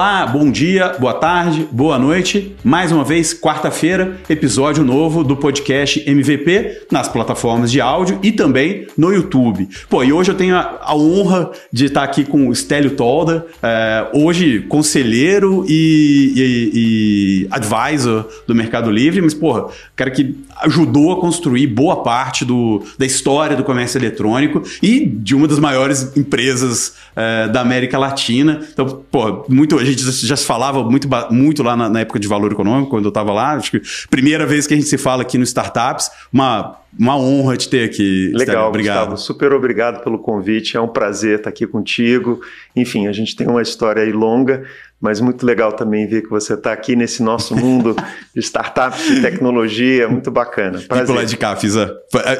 Olá, bom dia, boa tarde, boa noite. Mais uma vez, quarta-feira, episódio novo do podcast MVP nas plataformas de áudio e também no YouTube. Pô, e hoje eu tenho a, a honra de estar aqui com o Stélio Tolda, é, hoje conselheiro e, e, e, advisor do Mercado Livre, mas, porra, cara que ajudou a construir boa parte do, da história do comércio eletrônico e de uma das maiores empresas é, da América Latina. Então, pô, muito, a gente já se falava muito, muito lá na, na época de valor econômico, quando eu estava lá. Acho que primeira vez que a gente se fala aqui no Startups, uma uma honra te ter aqui. Legal, obrigado. Gustavo. Super obrigado pelo convite. É um prazer estar aqui contigo. Enfim, a gente tem uma história aí longa, mas muito legal também ver que você está aqui nesse nosso mundo de startups, de tecnologia, muito bacana. Prazer. Vim lá de cá, fiz a,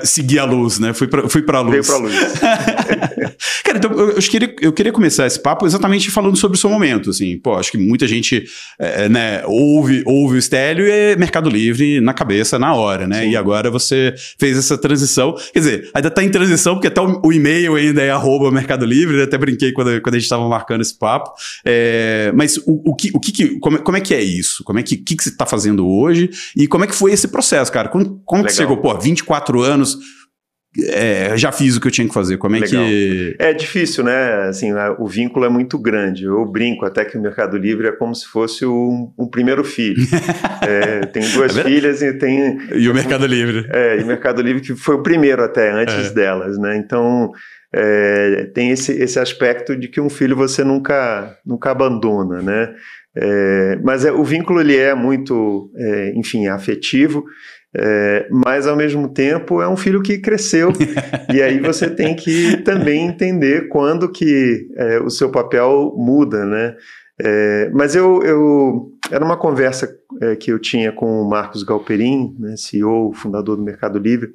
segui a luz, né? Fui para fui a luz. Veio para a luz. Cara, então eu, eu, queria, eu queria começar esse papo exatamente falando sobre o seu momento, assim. Pô, acho que muita gente, é, né, ouve, ouve o Estélio e é Mercado Livre na cabeça, na hora, né? Sim. E agora você fez essa transição. Quer dizer, ainda está em transição, porque até o, o, e-mail ainda é arroba Mercado Livre, né? até brinquei quando, quando a gente estava marcando esse papo. É, mas o, o, que, o que, como, como é que é isso? Como é que, que, que você está fazendo hoje? E como é que foi esse processo, cara? Como que chegou, pô, 24 anos é, já fiz o que eu tinha que fazer. Como é Legal. que. É difícil, né? Assim, o vínculo é muito grande. Eu brinco até que o Mercado Livre é como se fosse um, um primeiro filho. é, tem duas é filhas e tem. E o Mercado Livre. É, e o Mercado Livre que foi o primeiro até, antes é. delas, né? Então. É, tem esse, esse aspecto de que um filho você nunca, nunca abandona, né? É, mas é, o vínculo ele é muito, é, enfim, afetivo. É, mas ao mesmo tempo é um filho que cresceu e aí você tem que também entender quando que é, o seu papel muda, né? É, mas eu, eu era uma conversa é, que eu tinha com o Marcos Galperin, né, CEO, fundador do Mercado Livre,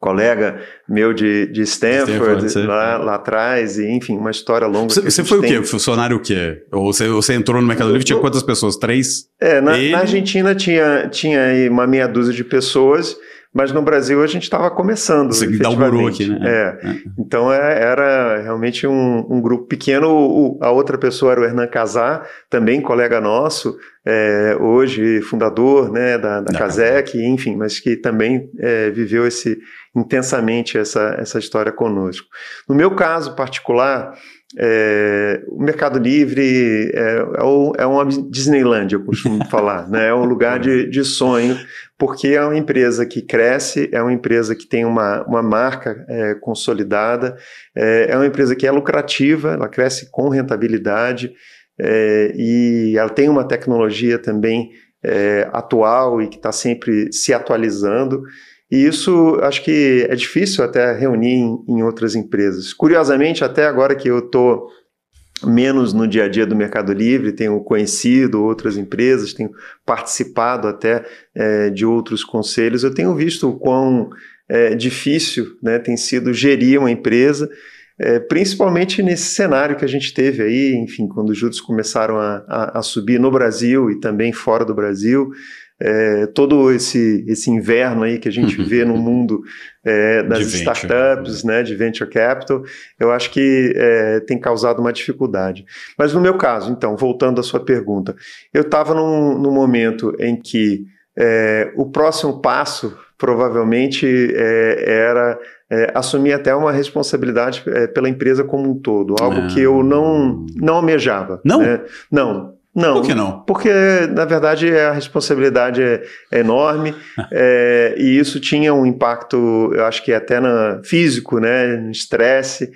colega meu de, de Stanford, Stanford lá, lá, atrás, e enfim, uma história longa. Você, você foi tem. o quê? Funcionário o quê? Ou você, você entrou no Mercado Livre, tinha quantas pessoas? Três? É, na, na, Argentina tinha, tinha aí uma meia dúzia de pessoas, mas no Brasil a gente estava começando. Você inaugurou aqui, né? É. é. Então é, era realmente um, um grupo pequeno. O, a outra pessoa era o Hernan Casar, também colega nosso, é, hoje fundador né, da, da Casec, enfim, mas que também é, viveu esse intensamente essa, essa história conosco. No meu caso particular, é, o Mercado Livre é, é, é uma Disneyland, eu costumo falar, né? é um lugar de, de sonho, porque é uma empresa que cresce, é uma empresa que tem uma, uma marca é, consolidada, é, é uma empresa que é lucrativa, ela cresce com rentabilidade é, e ela tem uma tecnologia também é, atual e que está sempre se atualizando. E isso acho que é difícil até reunir em, em outras empresas. Curiosamente, até agora que eu estou menos no dia a dia do Mercado Livre, tenho conhecido outras empresas, tenho participado até é, de outros conselhos, eu tenho visto o quão é, difícil né, tem sido gerir uma empresa, é, principalmente nesse cenário que a gente teve aí, enfim, quando os juros começaram a, a, a subir no Brasil e também fora do Brasil, é, todo esse, esse inverno aí que a gente vê no mundo é, das de startups, né, de venture capital, eu acho que é, tem causado uma dificuldade. Mas no meu caso, então, voltando à sua pergunta, eu estava num, num, momento em que é, o próximo passo provavelmente é, era é, assumir até uma responsabilidade é, pela empresa como um todo, algo que eu não, não almejava. Não? Né? Não, não. Por que não? Porque, na verdade, a responsabilidade é, é enorme é, e isso tinha um impacto, eu acho que até na, físico, né, no estresse.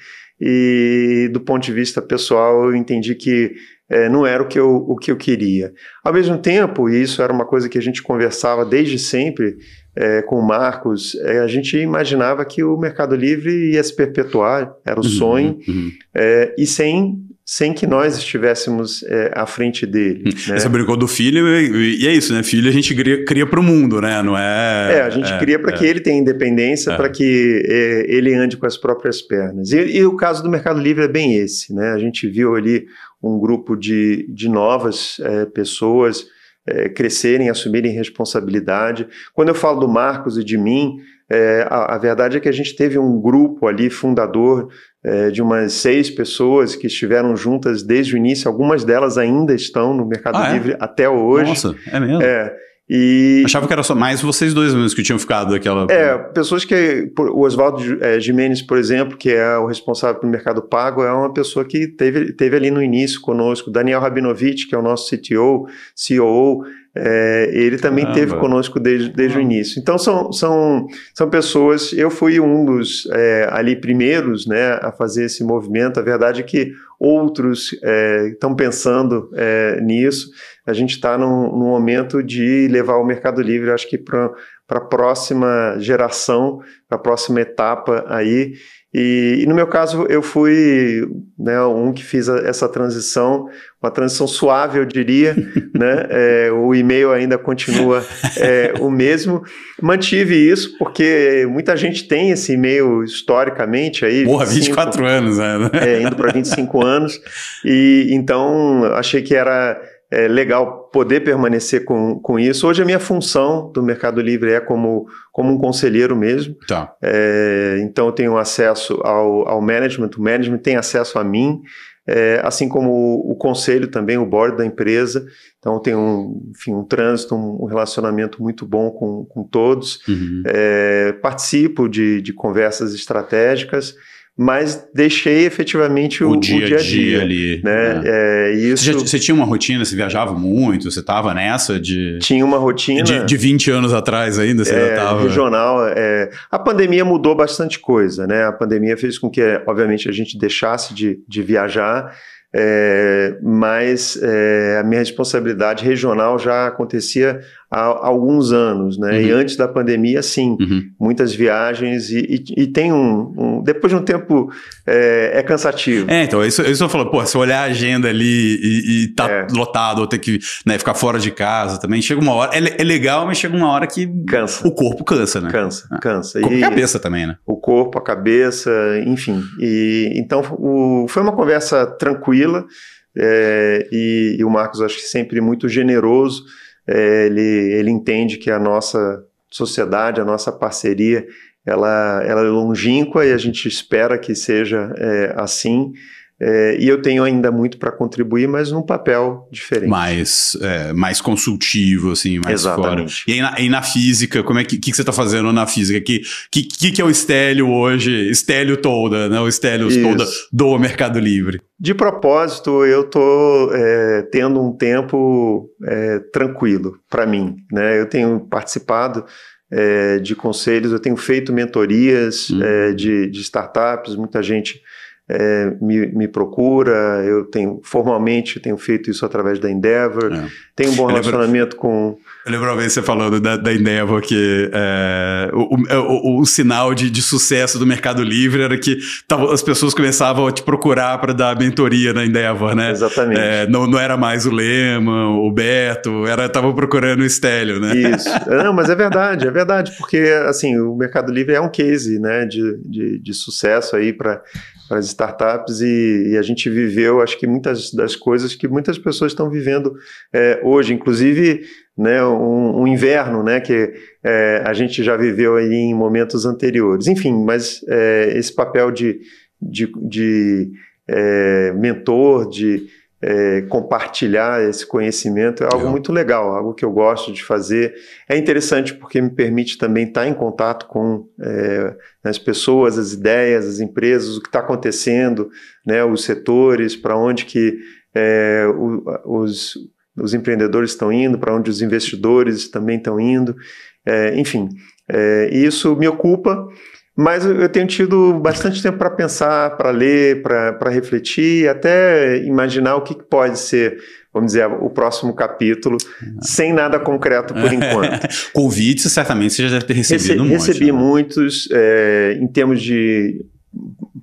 E do ponto de vista pessoal, eu entendi que é, não era o que, eu, o que eu queria. Ao mesmo tempo, e isso era uma coisa que a gente conversava desde sempre é, com o Marcos, é, a gente imaginava que o Mercado Livre ia se perpetuar, era o uhum, sonho, uhum. É, e sem sem que nós estivéssemos é, à frente dele. Hum. Né? Você brincou do filho e, e, é isso, né? Filho a gente cria, cria para o mundo, né? Não é. É, a gente é, cria para é. que ele tenha independência, para que ele ande com as próprias pernas. E, e, o caso do Mercado Livre é bem esse, né? A gente viu ali um grupo de, de novas pessoas é, crescerem, assumirem responsabilidade. Quando eu falo do Marcos e de mim, é, a, a, verdade é que a gente teve um grupo ali fundador é, de umas seis pessoas que estiveram juntas desde o início. Algumas delas ainda estão no Mercado ah, é? Livre até hoje. Nossa, é mesmo? É. E... Achava que era só mais vocês dois mesmos que tinham ficado aquela. É, pessoas que. O Oswaldo é, Jimenez, por exemplo, que é o responsável pelo mercado pago, é uma pessoa que teve, teve ali no início conosco. Daniel Rabinovich, que é o nosso CTO, COO, é, ele também Caramba. teve conosco desde, desde o início. Então são, são, são pessoas. Eu fui um dos é, ali primeiros né, a fazer esse movimento. A verdade é que outros é, estão pensando é, nisso. A gente está num, num, momento de levar o Mercado Livre, acho que para a próxima geração, para a próxima etapa aí. E, e, no meu caso, eu fui né, um que fiz a, essa transição, uma transição suave, eu diria. né? É, o e-mail ainda continua é, o mesmo. Mantive isso porque muita gente tem esse e-mail historicamente aí. Porra, 24 cinco, anos, né? É, indo para 25 anos. E então achei que era é legal poder permanecer com, com isso. Hoje a minha função do Mercado Livre é como, como um conselheiro mesmo. Tá. É, então eu tenho acesso ao, ao management, o management tem acesso a mim, é, assim como o, o, conselho também, o board da empresa. Então tem um, enfim, um trânsito, um, um relacionamento muito bom com, com todos. Uhum. É, participo de, de conversas estratégicas mas deixei efetivamente o, o, dia, o dia, a dia, ali. Né? É. É, isso... Você, já, você, tinha uma rotina, você viajava muito, você estava nessa de... Tinha uma rotina... De, de 20 anos atrás ainda, você é, já estava... Regional, é... a pandemia mudou bastante coisa, né? A pandemia fez com que, obviamente, a gente deixasse de, de viajar, é, mas é, a minha responsabilidade regional já acontecia há, há alguns anos, né? Uhum. E antes da pandemia, sim, uhum. muitas viagens e, e, e tem um, um, depois de um tempo é, é cansativo. É, então isso, isso eu falo, pô, se olhar a agenda ali e, e tá é. lotado ou ter que né, ficar fora de casa também, chega uma hora, é, é, legal, mas chega uma hora que cansa. o corpo cansa, né? Cansa, ah. cansa. E a cabeça também, né? O corpo, a cabeça, enfim. E então o, foi uma conversa tranquila. É, e, e, o Marcos acho que sempre muito generoso é, ele, ele entende que a nossa sociedade, a nossa parceria, ela, ela é longínqua e a gente espera que seja é, assim. É, e eu tenho ainda muito para contribuir, mas num papel diferente. Mais, é, mais consultivo, assim, mais Exatamente. fora. E aí na, e na física, como é que, que, que você está fazendo na física? Que, que, que é o Estélio hoje? Estélio toda, né? O Estélio toda do Mercado Livre. De propósito, eu estou é, tendo um tempo é, tranquilo para mim. Né? Eu tenho participado é, de conselhos, eu tenho feito mentorias hum. É, de, de startups, muita gente é, me, me, procura, eu tenho formalmente tenho feito isso através da Endeavor, é. tenho um bom relacionamento com eu lembro uma vez você falando da, da Endeavor que é, o, o, o, sinal de, de, sucesso do Mercado Livre era que tava, as pessoas começavam a te procurar para dar mentoria na Endeavor, né? Exatamente. É, não, não era mais o Lema, o Beto, era tava procurando o Estélio, né? Isso. Não, mas é verdade, é verdade, porque assim, o Mercado Livre é um case né, de, de, de sucesso aí para para as startups e, e, a gente viveu, acho que muitas das coisas que muitas pessoas estão vivendo é, hoje, inclusive né, um, um, inverno, né, que é, a gente já viveu aí em momentos anteriores. Enfim, mas é, esse papel de, de, de é, mentor, de é, compartilhar esse conhecimento é algo muito legal, algo que eu gosto de fazer. É interessante porque me permite também estar em contato com é, as pessoas, as ideias, as empresas, o que está acontecendo, né, os setores, para onde que é, os os empreendedores estão indo, para onde os investidores também estão indo, é, enfim, é, isso me ocupa, mas eu tenho tido bastante tempo para pensar, para ler, para refletir, até imaginar o que pode ser vamos dizer, o próximo capítulo, sem nada concreto por enquanto. Convites, certamente você já deve ter recebido Rece um Recebi né? muitos, é, em termos de,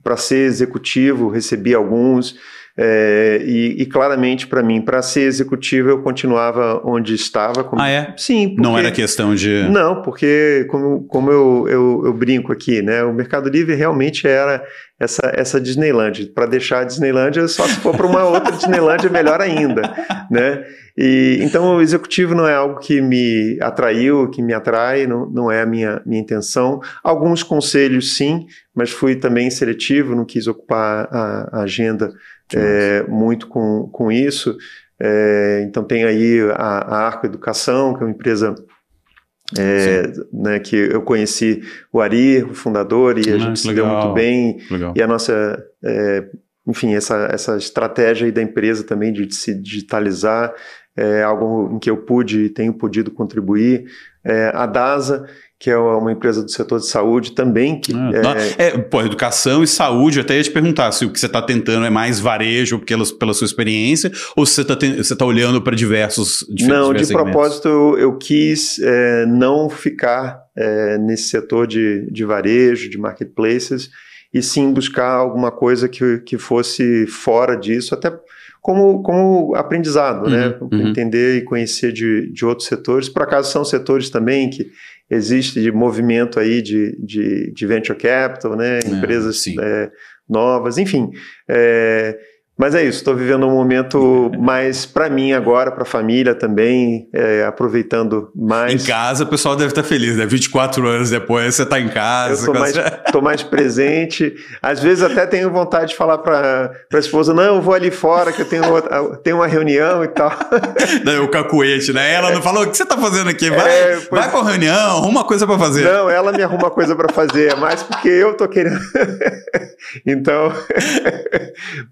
para ser executivo, recebi alguns, É, e, e, claramente para mim, para ser executivo, eu continuava onde estava. Como... Ah, é? Sim. Porque... Não era questão de. Não, porque como, como eu, eu, eu, brinco aqui, né? O Mercado Livre realmente era essa, essa Disneyland. Para deixar a Disneyland, só se for para uma outra Disneyland, melhor ainda, né? E, então, o executivo não é algo que me atraiu, que me atrai, não, não é a minha, minha intenção. Alguns conselhos, sim, mas fui também seletivo, não quis ocupar a, a agenda é, muito com, com isso. É, então tem aí a, a, Arco Educação, que é uma empresa é, né, que eu conheci o Ari, o fundador, e a ah, gente se deu muito bem. Legal. E a nossa, é, enfim, essa, essa estratégia aí da empresa também de, de se digitalizar é algo em que eu pude e tenho podido contribuir. É, a DASA, que é uma empresa do setor de saúde também. Que, ah, é... é... pô, educação e saúde, eu até ia te perguntar se o que você está tentando é mais varejo pela, pela sua experiência ou se você está tá olhando para diversos Não, de propósito eu, eu quis é, não ficar é, nesse setor de, de varejo, de marketplaces, e sim buscar alguma coisa que, que fosse fora disso, até como, como aprendizado, né? uhum, né? Uhum. Entender e conhecer de, de outros setores. Por acaso são setores também que existe de movimento aí de, de, de venture capital, né? É, Empresas é, novas, enfim. É, mas é isso, estou vivendo um momento mais para mim agora, para a família também, é, aproveitando mais. Em casa o pessoal deve estar tá feliz, né? 24 anos depois você está em casa. Estou mais, tô mais presente. Às vezes até tenho vontade de falar para a esposa: não, eu vou ali fora que eu tenho, tenho uma reunião e tal. Não, o cacuete, né? Ela não falou: o que você está fazendo aqui? Vai, é, pois... vai para a reunião, arruma coisa para fazer. Não, ela me arruma coisa para fazer, é mais porque eu estou querendo. então,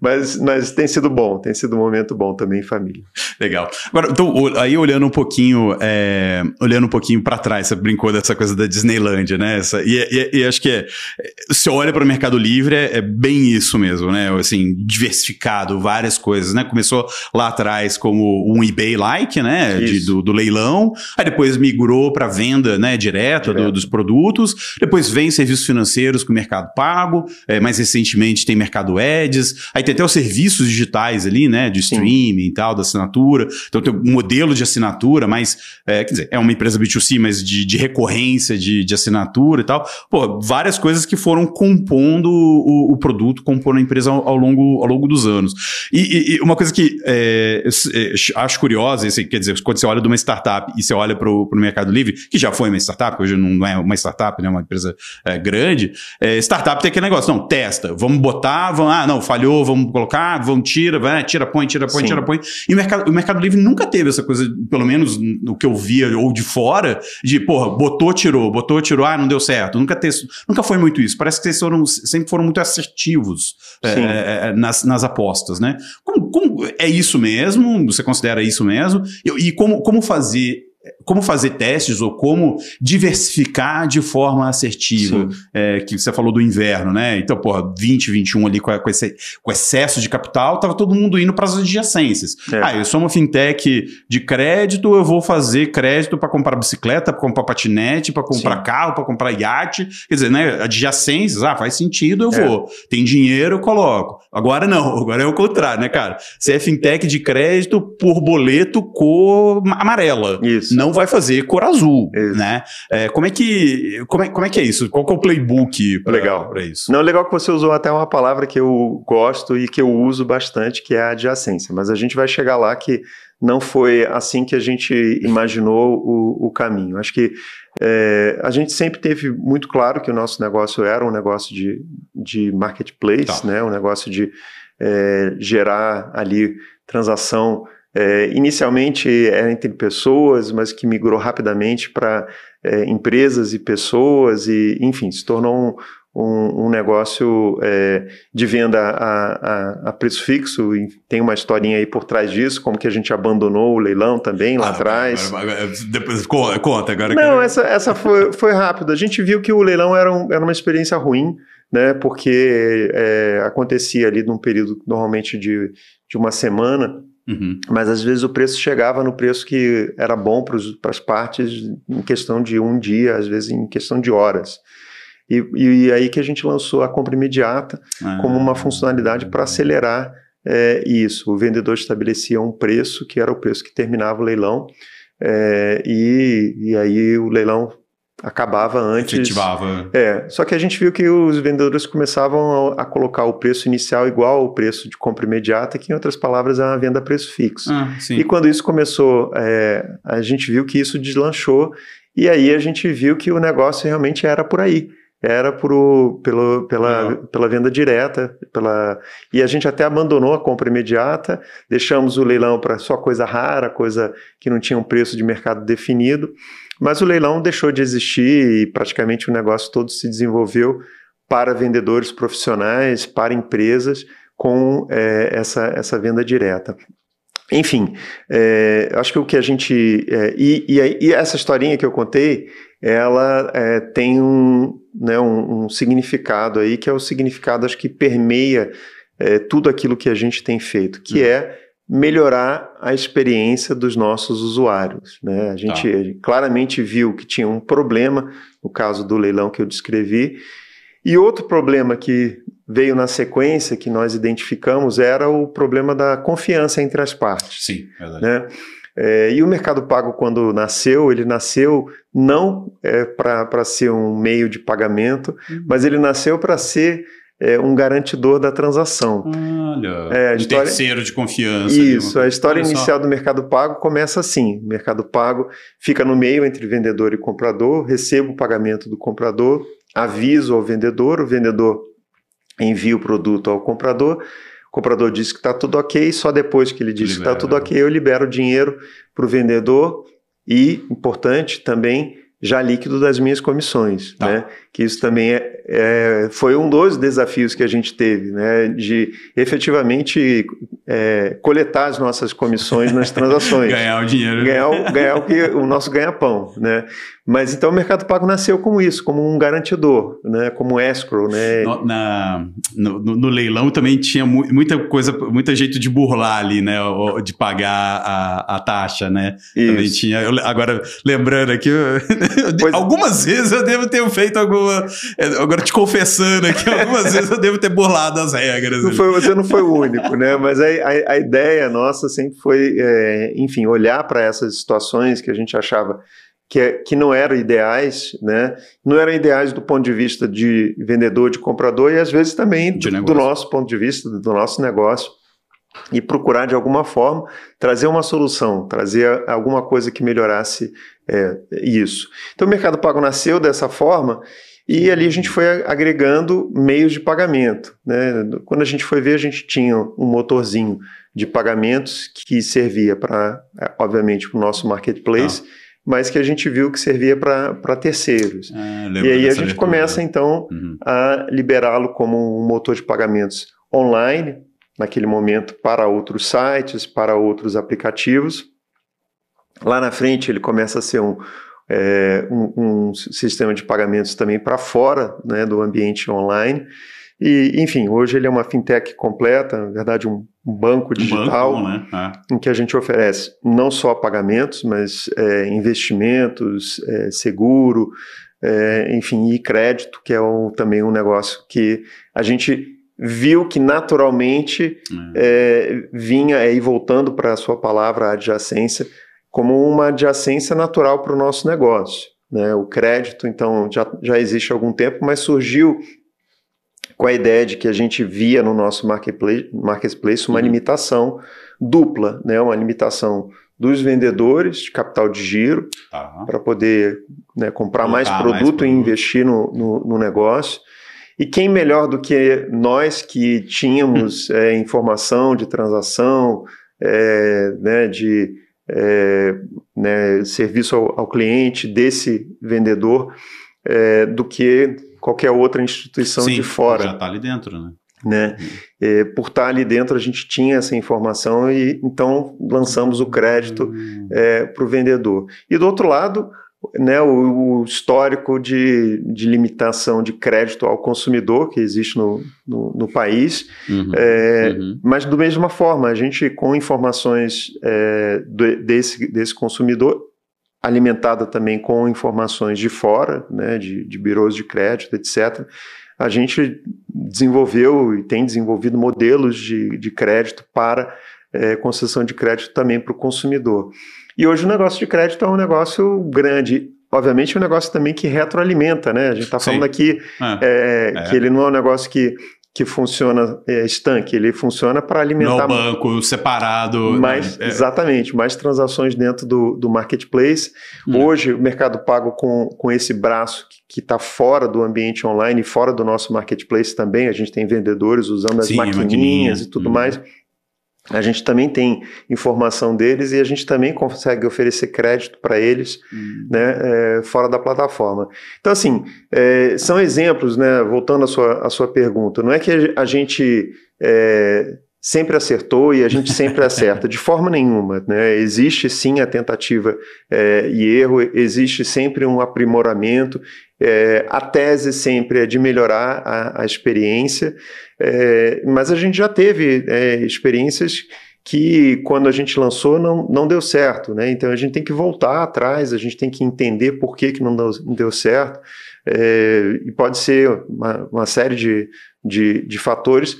mas, mas mas tem sido bom, tem sido um momento bom também em família. Legal. Agora, então, aí olhando um pouquinho, é, olhando um pouquinho para trás, você brincou dessa coisa da Disneylândia, né? Essa, e, e, e acho que é, você olha para o Mercado Livre, é, é, bem isso mesmo, né? Assim, diversificado, várias coisas, né? Começou lá atrás como um eBay-like, né? De, do, do, leilão, aí depois migrou para venda, né? Direta do, dos produtos, depois vem serviços financeiros com o Mercado Pago, é, mais recentemente tem Mercado Ads, aí tem até o serviço serviços digitais ali, né? De streaming Sim. e tal, da assinatura. Então tem um modelo de assinatura, mas, é, quer dizer, é uma empresa B2C, mas de, de recorrência de, de assinatura e tal. Pô, várias coisas que foram compondo o, o produto, compondo a empresa ao, ao, longo, ao longo dos anos. E, e uma coisa que é, é acho curiosa, quer dizer, quando você olha de uma startup e você olha para o Mercado Livre, que já foi uma startup, hoje não é uma startup, né? Uma empresa é, grande. É, startup tem aquele negócio, não, testa, vamos botar, vamos, ah, não, falhou, vamos colocar, vão, tira, vai, tira, põe, tira, põe, Sim. tira, põe. E o mercado, o mercado Livre nunca teve essa coisa, pelo menos no que eu via ou de fora, de, porra, botou, tirou, botou, tirou, ah, não deu certo. Nunca, ter, nunca foi muito isso. Parece que vocês foram, sempre foram muito assertivos é, é, é, nas, nas apostas, né? Como, como, é isso mesmo? Você considera isso mesmo? E, e como, como fazer como fazer testes ou como diversificar de forma assertiva, é, que você falou do inverno, né? Então, porra, 20, 21 ali com, com, esse, com excesso de capital, tava todo mundo indo para as adjacências. É. Ah, eu sou uma fintech de crédito, eu vou fazer crédito para comprar bicicleta, para comprar patinete, para comprar Sim. carro, para comprar iate. Quer dizer, né? Adjacências, ah, faz sentido, eu é. vou. Tem dinheiro, eu coloco. Agora não, agora é o contrário, né, cara? Você é fintech de crédito por boleto cor amarela. Isso não vai fazer cor azul, isso. né? É, como, é que, como, é, como é que é isso? Qual que é o playbook para isso? Não, legal que você usou até uma palavra que eu gosto e que eu uso bastante, que é a adjacência. Mas a gente vai chegar lá que não foi assim que a gente imaginou o, o caminho. Acho que é, a gente sempre teve muito claro que o nosso negócio era um negócio de, de marketplace, tá. né? um negócio de é, gerar ali transação é, inicialmente era entre pessoas, mas que migrou rapidamente para é, empresas e pessoas, e enfim, se tornou um, um, um negócio é, de venda a, a, a, preço fixo, e tem uma historinha aí por trás disso, como que a gente abandonou o leilão também lá ah, atrás. Agora, depois conta agora. Não, quero... essa, essa foi, foi rápida. A gente viu que o leilão era, um, era uma experiência ruim, né, porque é, acontecia ali num período normalmente de, de uma semana, Uhum. Mas às vezes o preço chegava no preço que era bom para as partes em questão de um dia, às vezes em questão de horas. E, e aí que a gente lançou a compra imediata ah. como uma funcionalidade para acelerar é, isso. O vendedor estabelecia um preço que era o preço que terminava o leilão é, e, e aí o leilão acabava antes. Efetivava. É, só que a gente viu que os vendedores começavam a, a, colocar o preço inicial igual ao preço de compra imediata, que em outras palavras é uma venda a preço fixo. Ah, e quando isso começou, é, a gente viu que isso deslanchou e aí a gente viu que o negócio realmente era por aí. Era por, pelo, pela, pela venda direta, pela e a gente até abandonou a compra imediata, deixamos o leilão para só coisa rara, coisa que não tinha um preço de mercado definido. Mas o leilão deixou de existir e praticamente o negócio todo se desenvolveu para vendedores profissionais, para empresas, com é, essa, essa venda direta. Enfim, é, acho que o que a gente. É, e, e, e, essa historinha que eu contei, ela é, tem um, né, um, um, significado aí, que é o significado, acho que permeia é, tudo aquilo que a gente tem feito, que uhum. é melhorar a experiência dos nossos usuários. Né? A gente tá. claramente viu que tinha um problema no caso do leilão que eu descrevi. E outro problema que veio na sequência, que nós identificamos, era o problema da confiança entre as partes. Sim, verdade. Né? É, e o Mercado Pago, quando nasceu, ele nasceu não é, para ser um meio de pagamento, uhum. mas ele nasceu para ser é, um garantidor da transação. Olha, é, um história... terceiro de confiança. Isso, a história inicial do Mercado Pago começa assim: o Mercado Pago fica no meio entre vendedor e comprador, recebo o pagamento do comprador, aviso ao vendedor, o vendedor envia o produto ao comprador, o comprador diz que está tudo ok, só depois que ele diz Libera. que está tudo ok, eu libero o dinheiro para o vendedor e, importante também, já líquido das minhas comissões, tá. né? Que isso também é, é, foi um dos desafios que a gente teve, né? De efetivamente é, coletar as nossas comissões nas transações. ganhar o dinheiro. Ganhar, o, ganhar o, que, o nosso ganha-pão, né? Mas então o Mercado Pago nasceu como isso, como um garantidor, né? Como escrow, né? No, na, no, no, leilão também tinha mu muita coisa, muita jeito de burlar ali, né? De pagar a, a taxa, né? Isso. Também tinha. Eu, agora lembrando aqui, algumas vezes eu devo ter feito alguma. É, agora te confessando aqui, algumas vezes eu devo ter burlado as regras. Não foi, você não foi o único, né? Mas a, a, a ideia nossa sempre foi, é, enfim, olhar para essas situações que a gente achava que, é, que não eram ideais, né? Não eram ideais do ponto de vista de vendedor, de comprador e às vezes também do, do, nosso ponto de vista, do nosso negócio. E procurar de alguma forma trazer uma solução, trazer alguma coisa que melhorasse é, isso. Então o Mercado Pago nasceu dessa forma e ali a gente foi agregando meios de pagamento. Né? Quando a gente foi ver, a gente tinha um motorzinho de pagamentos que servia para, é, obviamente, para o nosso marketplace. Ah mas que a gente viu que servia para terceiros. Ah, e aí a gente começa, então, uhum. a liberá-lo como um motor de pagamentos online, naquele momento, para outros sites, para outros aplicativos. Lá na frente, ele começa a ser um, é, um, um sistema de pagamentos também para fora né, do ambiente online. E, enfim, hoje ele é uma fintech completa, na verdade, um, banco digital, um banco, né? é. em que a gente oferece não só pagamentos, mas é, investimentos, é, seguro, é, enfim, e crédito, que é um, também um negócio que a gente viu que naturalmente é. É, vinha aí voltando para a sua palavra adjacência como uma adjacência natural para o nosso negócio. Né? O crédito, então, já, já existe há algum tempo, mas surgiu com a ideia de que a gente via no nosso marketplace, marketplace uma uhum. limitação dupla, né? uma limitação dos vendedores de capital de giro uhum. para poder né, comprar mais produto, mais produto, e investir no, no, no, negócio. E quem melhor do que nós que tínhamos é, informação de transação, é, né, de é, né, serviço ao, ao, cliente desse vendedor, é, do que qualquer outra instituição Sim, de fora. Já está ali dentro, né? né? É, por estar tá ali dentro, a gente tinha essa informação e então lançamos o crédito uhum. é, para o vendedor. E do outro lado, né, o, o histórico de, de, limitação de crédito ao consumidor que existe no, no, no país, uhum, é, uhum. mas da mesma forma, a gente com informações é, desse, desse consumidor, alimentada também com informações de fora, né, de, de birôs de crédito, etc., a gente desenvolveu e tem desenvolvido modelos de, de crédito para é, concessão de crédito também para o consumidor. E hoje o negócio de crédito é um negócio grande. Obviamente é um negócio também que retroalimenta, né? A gente está falando aqui é, é, que ele não é um negócio que que funciona é, estanque, ele funciona para alimentar. No banco separado. Mais, né? é. Exatamente, mais transações dentro do, do marketplace. Hum. Hoje, o Mercado Pago, com, com esse braço que está fora do ambiente online, fora do nosso marketplace também, a gente tem vendedores usando as Sim, maquininhas e tudo hum. mais a gente também tem informação deles e a gente também consegue oferecer crédito para eles uhum. né, é, fora da plataforma. Então, assim, é, são exemplos, né, voltando à sua, à sua pergunta, não é que a gente é, sempre acertou e a gente sempre acerta, de forma nenhuma. Né? Existe sim a tentativa é, e erro, existe sempre um aprimoramento, é, a tese sempre é de melhorar a, a experiência, é, mas a gente já teve é, experiências que quando a gente lançou não, não deu certo, né? Então a gente tem que voltar atrás, a gente tem que entender por que, que não deu, certo, é, e pode ser uma, uma série de, de, de, fatores.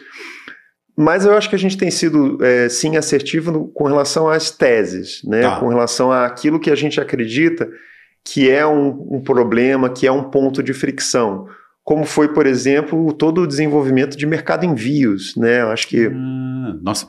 Mas eu acho que a gente tem sido, é, sim, assertivo no, com relação às teses, né? Tá. com relação àquilo que a gente acredita que é um, um problema, que é um ponto de fricção como foi, por exemplo, todo o desenvolvimento de mercado envios, né? Eu acho que... Ah, nossa,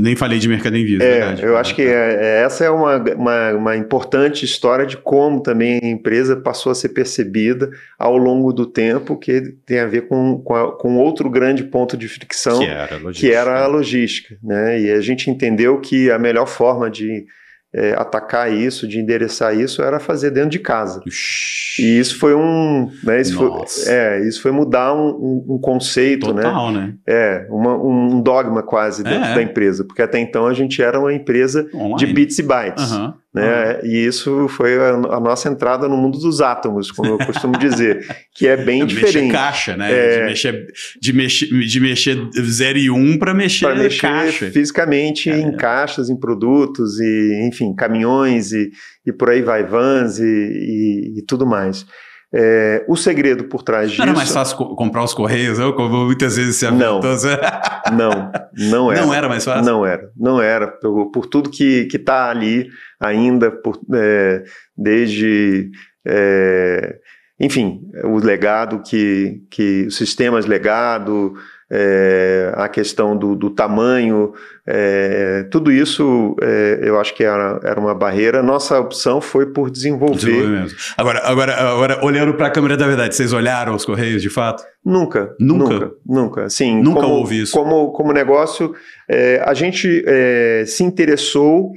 nem falei de mercado envios, é, verdade. Eu acho que é, é, essa é uma, uma, uma, importante história de como também a empresa passou a ser percebida ao longo do tempo, que tem a ver com, com, a, com outro grande ponto de fricção, que era, que era a logística, né? E a gente entendeu que a melhor forma de é, atacar isso, de endereçar isso, era fazer dentro de casa. Ixi. E isso foi um. Né, isso, foi, é, isso foi mudar um, um, um conceito, né? Total, né? né? É, uma, um dogma quase dentro é. da empresa, porque até então a gente era uma empresa Online. de bits e bytes. Uhum. Né? Uhum. E isso foi a, a, nossa entrada no mundo dos átomos, como eu costumo dizer, que é bem diferente. Mexer caixa, né? É... De, mexer, de, mexer, de mexer 0 e 1 um para mexer, mexer caixa. fisicamente é. em caixas, em produtos, e enfim, caminhões e, e por aí vai, vans e, e, e tudo mais. É, o segredo por trás disso. Não era mais fácil comprar os Correios? Eu como muitas vezes se Não, não, não era. Não era mais fácil? Não era, não era. Por, por tudo que está ali ainda, por, é, desde. É, enfim, o legado que, que os sistemas legado, é, a questão do, do tamanho, é, tudo isso é, eu acho que era, era uma barreira. Nossa opção foi por desenvolver. Agora, agora, agora, olhando para a câmera da verdade, vocês olharam os Correios de fato? Nunca. Nunca? Nunca. nunca. Sim, nunca como, houve isso. Como, como negócio, é, a gente é, se interessou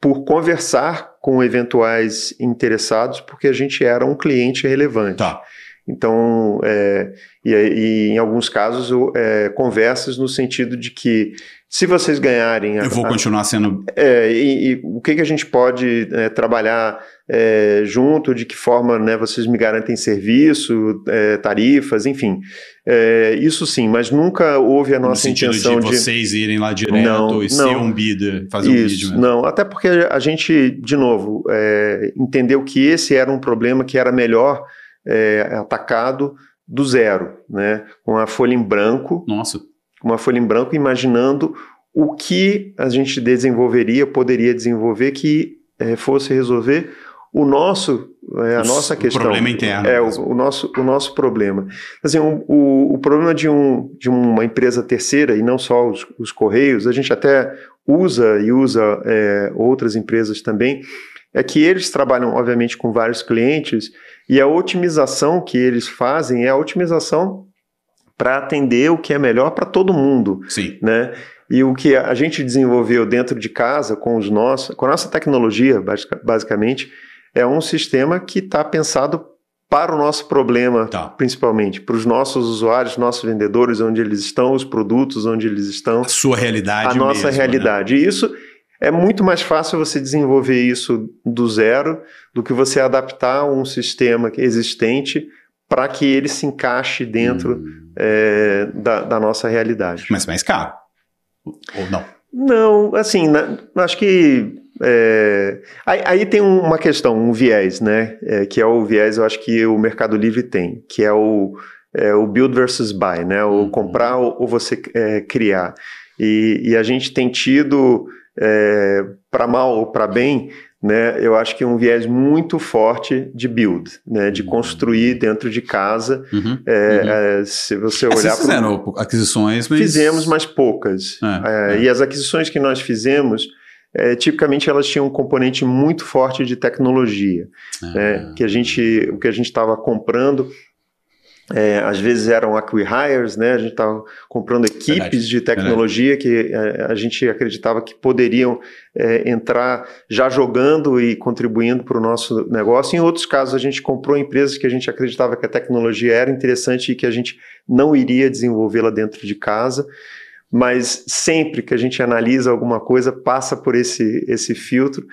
por conversar com eventuais interessados, porque a gente era um cliente relevante. Tá. Então, é, e, e, em alguns casos, é, conversas no sentido de que se vocês ganharem. A, Eu vou continuar sendo. É, e, e, o que, que a gente pode é, trabalhar é, junto, de que forma né, vocês me garantem serviço, é, tarifas, enfim. isso sim, mas nunca houve a nossa no intenção de. vocês irem lá direto não, e não, ser um bidder, fazer isso, um bid mesmo. Não, até porque a gente, de novo, entendeu que esse era um problema que era melhor é, atacado do zero, né? Com a folha em branco. Nossa. Com uma folha em branco, imaginando o que a gente desenvolveria, poderia desenvolver que é, fosse resolver o nosso, é, a o nossa questão. O problema interno. É, o, o, nosso, o nosso problema. Assim, o, o, o, problema de, um, de uma empresa terceira, e não só os, os Correios, a gente até usa e usa é, outras empresas também, é que eles trabalham, obviamente, com vários clientes e a otimização que eles fazem é a otimização para atender o que é melhor para todo mundo. Sim. Né? E o que a gente desenvolveu dentro de casa com os nossos, com a nossa tecnologia, basicamente, é um sistema que está pensado para o nosso problema, tá. principalmente, para os nossos usuários, nossos vendedores, onde eles estão, os produtos, onde eles estão. A sua realidade. A nossa mesmo, realidade. Né? E isso é muito mais fácil você desenvolver isso do zero do que você adaptar um sistema existente para que ele se encaixe dentro hum. é, da, da, nossa realidade. Mas mais caro? Ou não? Não, assim, na, acho que é, aí, aí, tem uma questão, um viés, né? É, que é o viés, eu acho que o Mercado Livre tem, que é o é, o build versus buy, né? O uhum. comprar ou, ou você criar. E, e, a gente tem tido, é, para mal ou para bem, né, eu acho que um viés muito forte de build, né, de uhum. construir dentro de casa. Uhum, é, uhum. É, se você olhar Vocês fizeram pro... aquisições, mas... Fizemos, mas poucas. É, é, e as aquisições que nós fizemos, é, tipicamente elas tinham um componente muito forte de tecnologia, né, que a gente, o que a gente estava comprando é, às vezes eram acquihires, né? A gente estava comprando equipes Verdade. de tecnologia Verdade. que a, é, a, gente acreditava que poderiam é, entrar já jogando e contribuindo para o nosso negócio. Em outros casos, a gente comprou empresas que a gente acreditava que a tecnologia era interessante e que a gente não iria desenvolvê-la dentro de casa. Mas sempre que a gente analisa alguma coisa, passa por esse, esse filtro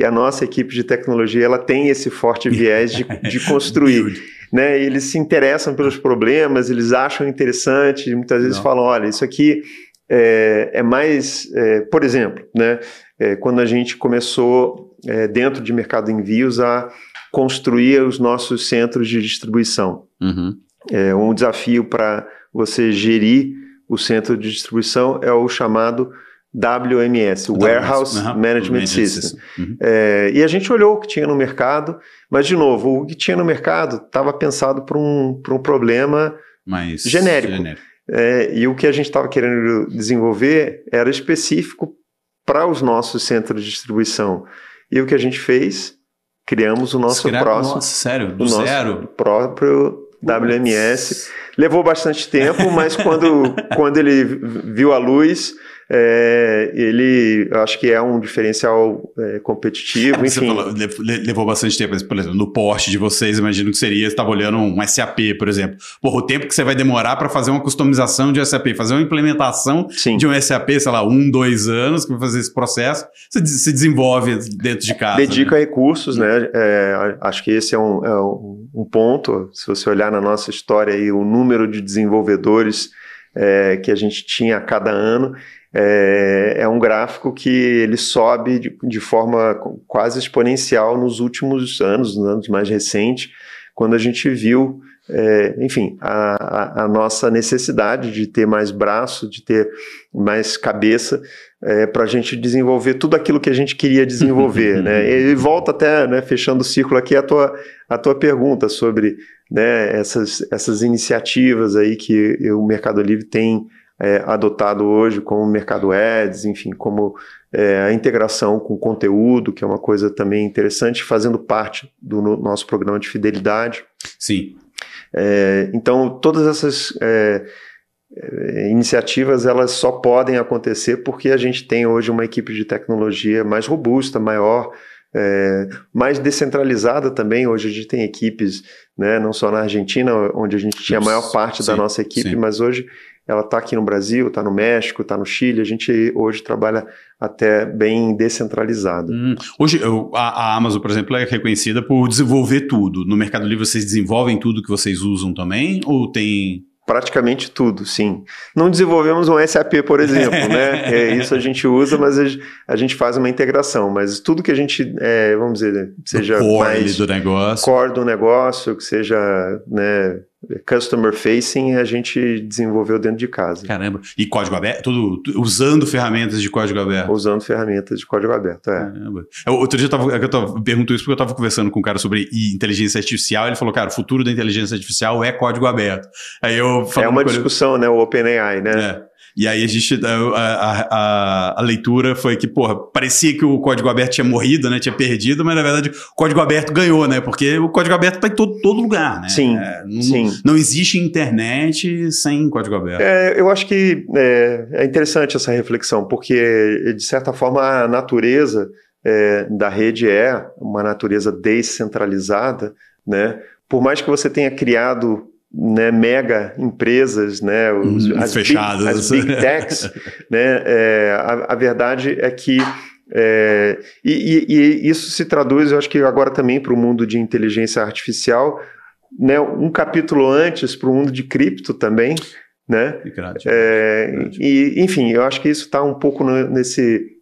e a nossa equipe de tecnologia ela tem esse forte viés de, de construir né? Eles se interessam pelos problemas, eles acham interessante, muitas vezes Não. falam, olha, isso aqui é, é mais, é, por exemplo, né? É, quando a gente começou é, dentro de mercado de envios a construir os nossos centros de distribuição. Uhum. É, um desafio para você gerir o centro de distribuição é o chamado WMS, Warehouse uhum. Management System. Uhum. É, e a gente olhou o que tinha no mercado, mas, de novo, o que tinha no mercado estava pensado para um, um problema Mais genérico. genérico. É, e o que a gente estava querendo desenvolver era específico para os nossos centros de distribuição. E o que a gente fez? Criamos o nosso Escreve, próximo. Nossa, sério? Do zero? próprio WMS. Levou bastante tempo, mas quando, quando ele viu a luz é, ele acho que é um diferencial é, competitivo. Enfim. Falou, levou bastante tempo, por exemplo, no poste de vocês, imagino que seria, você estava olhando um SAP, por exemplo. Porra, o tempo que você vai demorar para fazer uma customização de SAP, fazer uma implementação Sim. de um SAP, sei lá, um, dois anos, que vai fazer esse processo, você se desenvolve dentro de casa. Dedica né? recursos, né? É, acho que esse é um, é um ponto. Se você olhar na nossa história aí, o número de desenvolvedores é, que a gente tinha a cada ano é, é um gráfico que ele sobe de, de, forma quase exponencial nos últimos anos, nos anos mais recentes, quando a gente viu, é, enfim, a, a, a, nossa necessidade de ter mais braço, de ter mais cabeça é, para a gente desenvolver tudo aquilo que a gente queria desenvolver. né? E volta até, né, fechando o ciclo aqui, a tua, a tua pergunta sobre né, essas, essas iniciativas aí que o Mercado Livre tem é, adotado hoje, como mercado ads, enfim, como é, a integração com conteúdo, que é uma coisa também interessante, fazendo parte do no, nosso programa de fidelidade. Sim. É, então, todas essas é, é, iniciativas elas só podem acontecer porque a gente tem hoje uma equipe de tecnologia mais robusta, maior, é, mais descentralizada também. Hoje a gente tem equipes, né, não só na Argentina, onde a gente tinha a maior parte sim, da nossa equipe, sim. mas hoje ela está aqui no Brasil, está no México, está no Chile. A gente hoje trabalha até bem descentralizado. Hum. Hoje, a, a, Amazon, por exemplo, é reconhecida por desenvolver tudo. No Mercado Livre, vocês desenvolvem tudo que vocês usam também? Ou tem praticamente tudo, sim. Não desenvolvemos um SAP, por exemplo, né? É, isso a gente usa, mas a, gente faz uma integração. Mas tudo que a gente, é, vamos dizer, seja core mais do negócio, core do negócio, que seja, né, customer facing a gente desenvolveu dentro de casa. Caramba. E código aberto? Tudo usando ferramentas de código aberto? Usando ferramentas de código aberto, é. Caramba. Eu, outro dia eu, tava, eu tava, pergunto isso porque eu estava conversando com um cara sobre inteligência artificial. Ele falou, cara, o futuro da inteligência artificial é código aberto. Aí eu É uma discussão, ele... né? O OpenAI, né? É. E aí a gente, a, a, a, leitura foi que, porra, parecia que o código aberto tinha morrido, né? Tinha perdido, mas na verdade o código aberto ganhou, né? Porque o código aberto está em todo, todo lugar, né? Sim, é, não, sim. Não existe internet sem código aberto. É, eu acho que é, é, interessante essa reflexão, porque de certa forma a natureza é, da rede é uma natureza descentralizada, né? Por mais que você tenha criado né, mega empresas, né, os, hum, as, fechadas. Big, as big techs, né, é, a, a, verdade é que é, e, e, e, isso se traduz, eu acho que agora também para o mundo de inteligência artificial, né, um capítulo antes para o mundo de cripto também, né? É, e enfim, eu acho que isso está um pouco no, nesse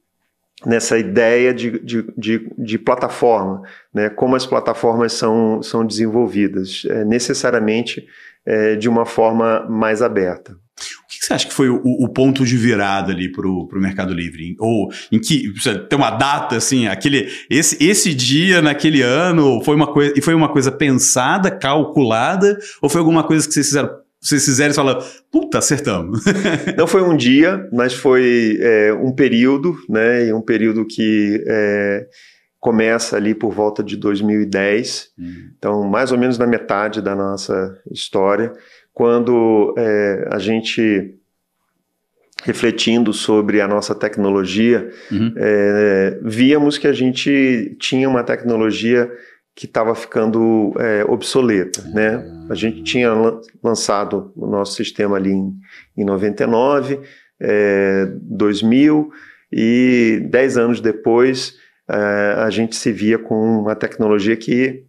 nessa ideia de, de, de, de, plataforma, né? como as plataformas são, são desenvolvidas, é, necessariamente é, de uma forma mais aberta. O que você acha que foi o, o ponto de virada ali para o Mercado Livre? Ou em que tem uma data assim, aquele esse, esse dia naquele ano foi uma coisa e foi uma coisa pensada, calculada, ou foi alguma coisa que vocês fizeram? Vocês fizeram e falaram, puta, acertamos. Não foi um dia, mas foi é, um período, né? E um período que é, começa ali por volta de 2010. Hum. Então, mais ou menos na metade da nossa história quando é, a gente refletindo sobre a nossa tecnologia, uhum. é, víamos que a gente tinha uma tecnologia que estava ficando é, obsoleta, né? A gente tinha lançado o nosso sistema ali em, em 99, é, 2000 e dez anos depois é, a gente se via com uma tecnologia que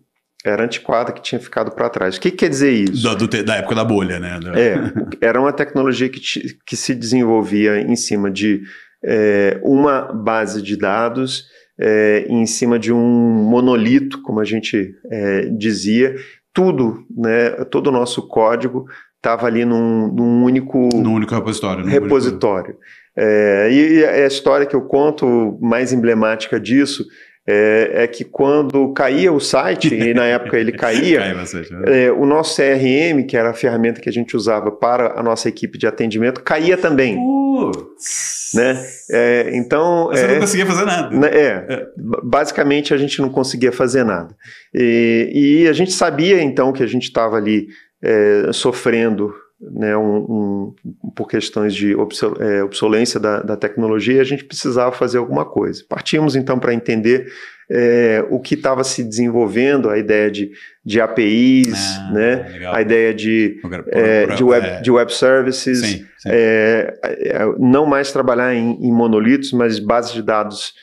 era antiquada, que tinha ficado para trás. O que, que, quer dizer isso? Do, do, da época da bolha, né? É, era uma tecnologia que, que se desenvolvia em cima de é, uma base de dados, é, em cima de um monolito, como a gente é, dizia. Tudo, né, todo o nosso código estava ali num, num, único... Num único repositório. Repositório. Único... É, e a história que eu conto mais emblemática disso é, é, que quando caía o site, e na época ele caía, né? é, o nosso CRM, que era a ferramenta que a gente usava para a nossa equipe de atendimento, caía também. Putz. Né? É, então, Você não é, conseguia fazer nada. Né, é, é, basicamente a gente não conseguia fazer nada. E, e a gente sabia então que a gente estava ali é, sofrendo né, um, um, por questões de é, obsolência da, da, tecnologia, a gente precisava fazer alguma coisa. Partimos então para entender é, o que estava se desenvolvendo, a ideia de, de APIs, ah, né, a ideia de, é, de, web, é. de web services, sim, sim. É, não mais trabalhar em, em, monolitos, mas bases de dados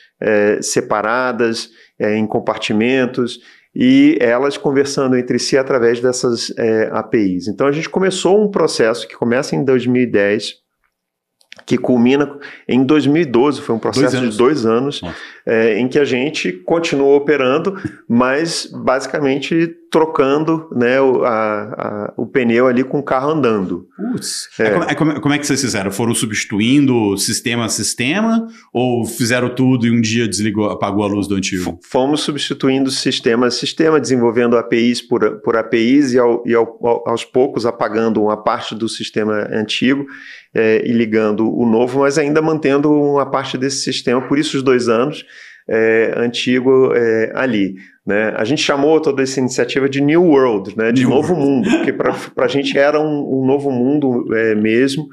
separadas, em compartimentos e elas conversando entre si através dessas é, APIs. Então a gente começou um processo que começa em 2010, que culmina em 2012, foi um processo dois de dois anos, é, em que a gente continuou operando, mas basicamente trocando né, o, a, a, o pneu ali com o carro andando. Putz. É. É, como, como, é que vocês fizeram? Foram substituindo sistema a sistema ou fizeram tudo e um dia desligou, apagou a luz do antigo? Fomos substituindo sistema a sistema, desenvolvendo APIs por, por APIs e, ao, e ao, aos poucos apagando uma parte do sistema antigo é, e ligando o novo, mas ainda mantendo uma parte desse sistema, por isso os dois anos é, antigo é, ali. Né? A gente chamou toda essa iniciativa de New World, né? de New novo World. mundo, porque para a gente era um, um novo mundo é, mesmo.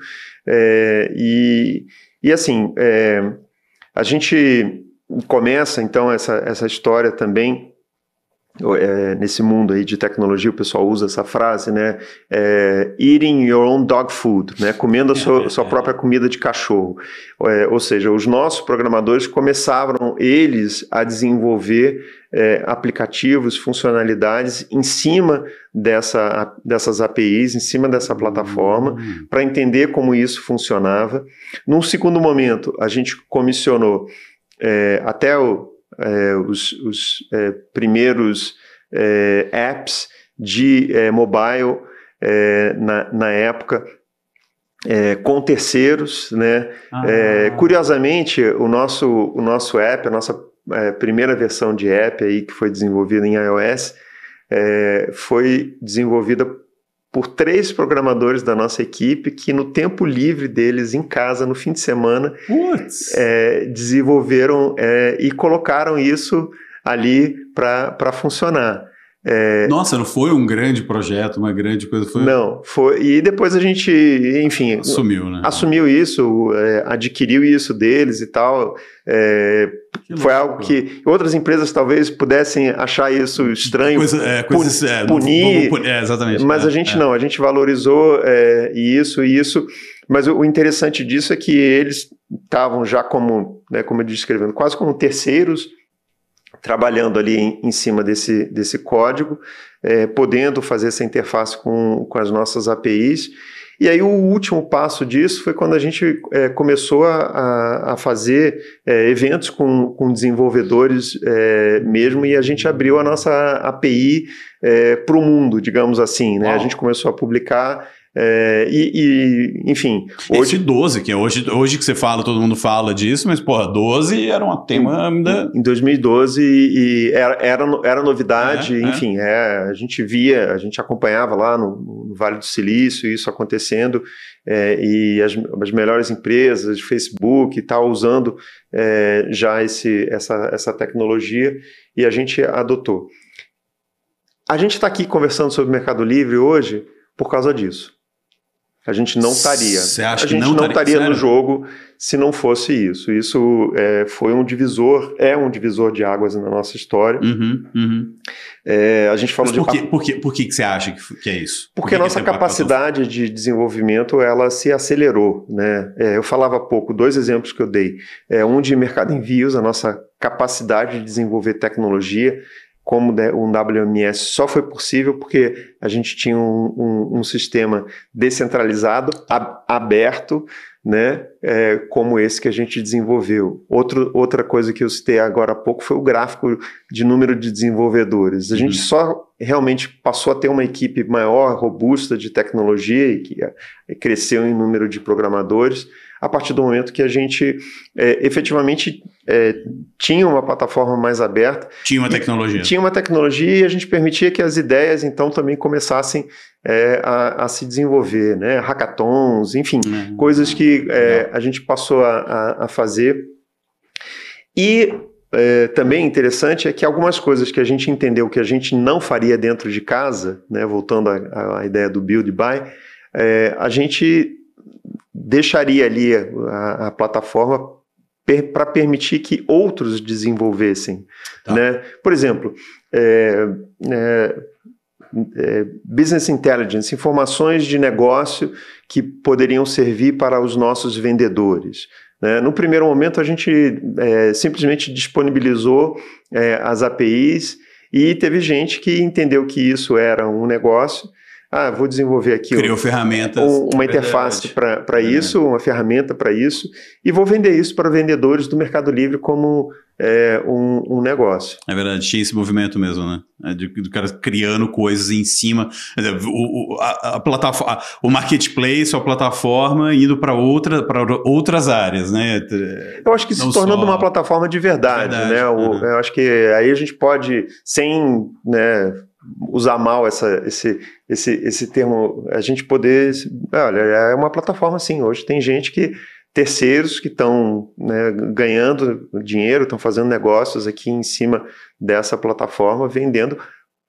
É, e, e assim, é, a gente começa então essa, essa história também é, nesse mundo aí de tecnologia, o pessoal usa essa frase, né? É, eating your own dog food, né? Comendo a sua, sua própria comida de cachorro. É, ou seja, os nossos programadores começaram eles a desenvolver é, aplicativos, funcionalidades em cima dessa, dessas APIs, em cima dessa plataforma, uhum. para entender como isso funcionava. Num segundo momento, a gente comissionou é, até o é, os, os é, primeiros é, apps de é, mobile é, na, na época. com terceiros, né? Ah. curiosamente, o nosso, o nosso app, a nossa primeira versão de app aí que foi desenvolvida em iOS, foi desenvolvida por três programadores da nossa equipe que, no tempo livre deles, em casa, no fim de semana, é, desenvolveram é, e colocaram isso ali para funcionar. É, Nossa, não foi um grande projeto, uma grande coisa? Foi... Não, foi. E depois a gente, enfim. Assumiu, né? Assumiu isso, é, adquiriu isso deles e tal. É, foi algo que outras empresas talvez pudessem achar isso estranho, coisa, é, coisa, é, punir, é, exatamente, mas a gente não, a gente valorizou isso e isso. Mas o, interessante disso é que eles estavam já como, né, como eu descrevendo, quase como terceiros trabalhando ali em, em cima desse, desse código, é, podendo fazer essa interface com, com as nossas APIs. E aí o último passo disso foi quando a gente é, começou a, a fazer é, eventos com, com desenvolvedores é, mesmo e a gente abriu a nossa API para o mundo, digamos assim. Né? A gente começou a publicar é, e, e, enfim. Hoje, Esse 12, que é hoje, hoje que você fala, todo mundo fala disso, mas, porra, 12 era um tema. Em, em 2012 e era, era, era novidade, é, é. enfim, é. a gente via, a gente acompanhava lá no, no Vale do Silício isso acontecendo, é, e as, as, melhores empresas, Facebook e tal, usando é, já esse, essa, essa tecnologia, e a gente adotou. A gente está aqui conversando sobre o Mercado Livre hoje por causa disso. A gente não estaria. A gente que não estaria no jogo se não fosse isso. Isso é, foi um divisor, é um divisor de águas na nossa história. Uhum, uhum. É, a gente falou Mas por de. Que, por, que, por que você acha que, é isso? Porque por a nossa capacidade de desenvolvimento ela se acelerou. Né? É, eu falava há pouco, dois exemplos que eu dei. É, um de mercado envios, a nossa capacidade de desenvolver tecnologia como um WMS só foi possível porque a gente tinha um, um, um sistema descentralizado, aberto, né, é, como esse que a gente desenvolveu. Outro, outra coisa que eu citei agora há pouco foi o gráfico de número de desenvolvedores. A gente uhum. só realmente passou a ter uma equipe maior, robusta de tecnologia e que cresceu em número de programadores a partir do momento que a gente é, efetivamente é, tinha uma plataforma mais aberta. Tinha uma tecnologia. Tinha uma tecnologia e a gente permitia que as ideias então também começassem é, a, a, se desenvolver, né? Hackathons, enfim, uhum. coisas que é, a gente passou a, a, a fazer. E é, também interessante é que algumas coisas que a gente entendeu que a gente não faria dentro de casa, né, voltando à ideia do build buy, é, a gente deixaria ali a, a plataforma per, para permitir que outros desenvolvessem. Tá. Né? Por exemplo, é, é, é, business intelligence, informações de negócio que poderiam servir para os nossos vendedores. Né? No primeiro momento, a gente é, simplesmente disponibilizou é, as APIs e teve gente que entendeu que isso era um negócio ah, vou desenvolver aqui Criou um, ferramentas. Um, uma interface para isso, uma ferramenta para isso, e vou vender isso para vendedores do Mercado Livre como é, um, um, negócio. É verdade, tinha esse movimento mesmo, né? É de, do cara criando coisas em cima. O, o, a, a plataforma, o marketplace, a plataforma indo para outra, outras áreas, né? Eu acho que Não se tornando só... uma plataforma de verdade, verdade né? Uhum. eu acho que aí a gente pode, sem. Né, usar mal essa, esse, esse, esse termo, a gente poder. Olha, é uma plataforma assim. Hoje tem gente que. Terceiros que estão né, ganhando dinheiro, estão fazendo negócios aqui em cima dessa plataforma, vendendo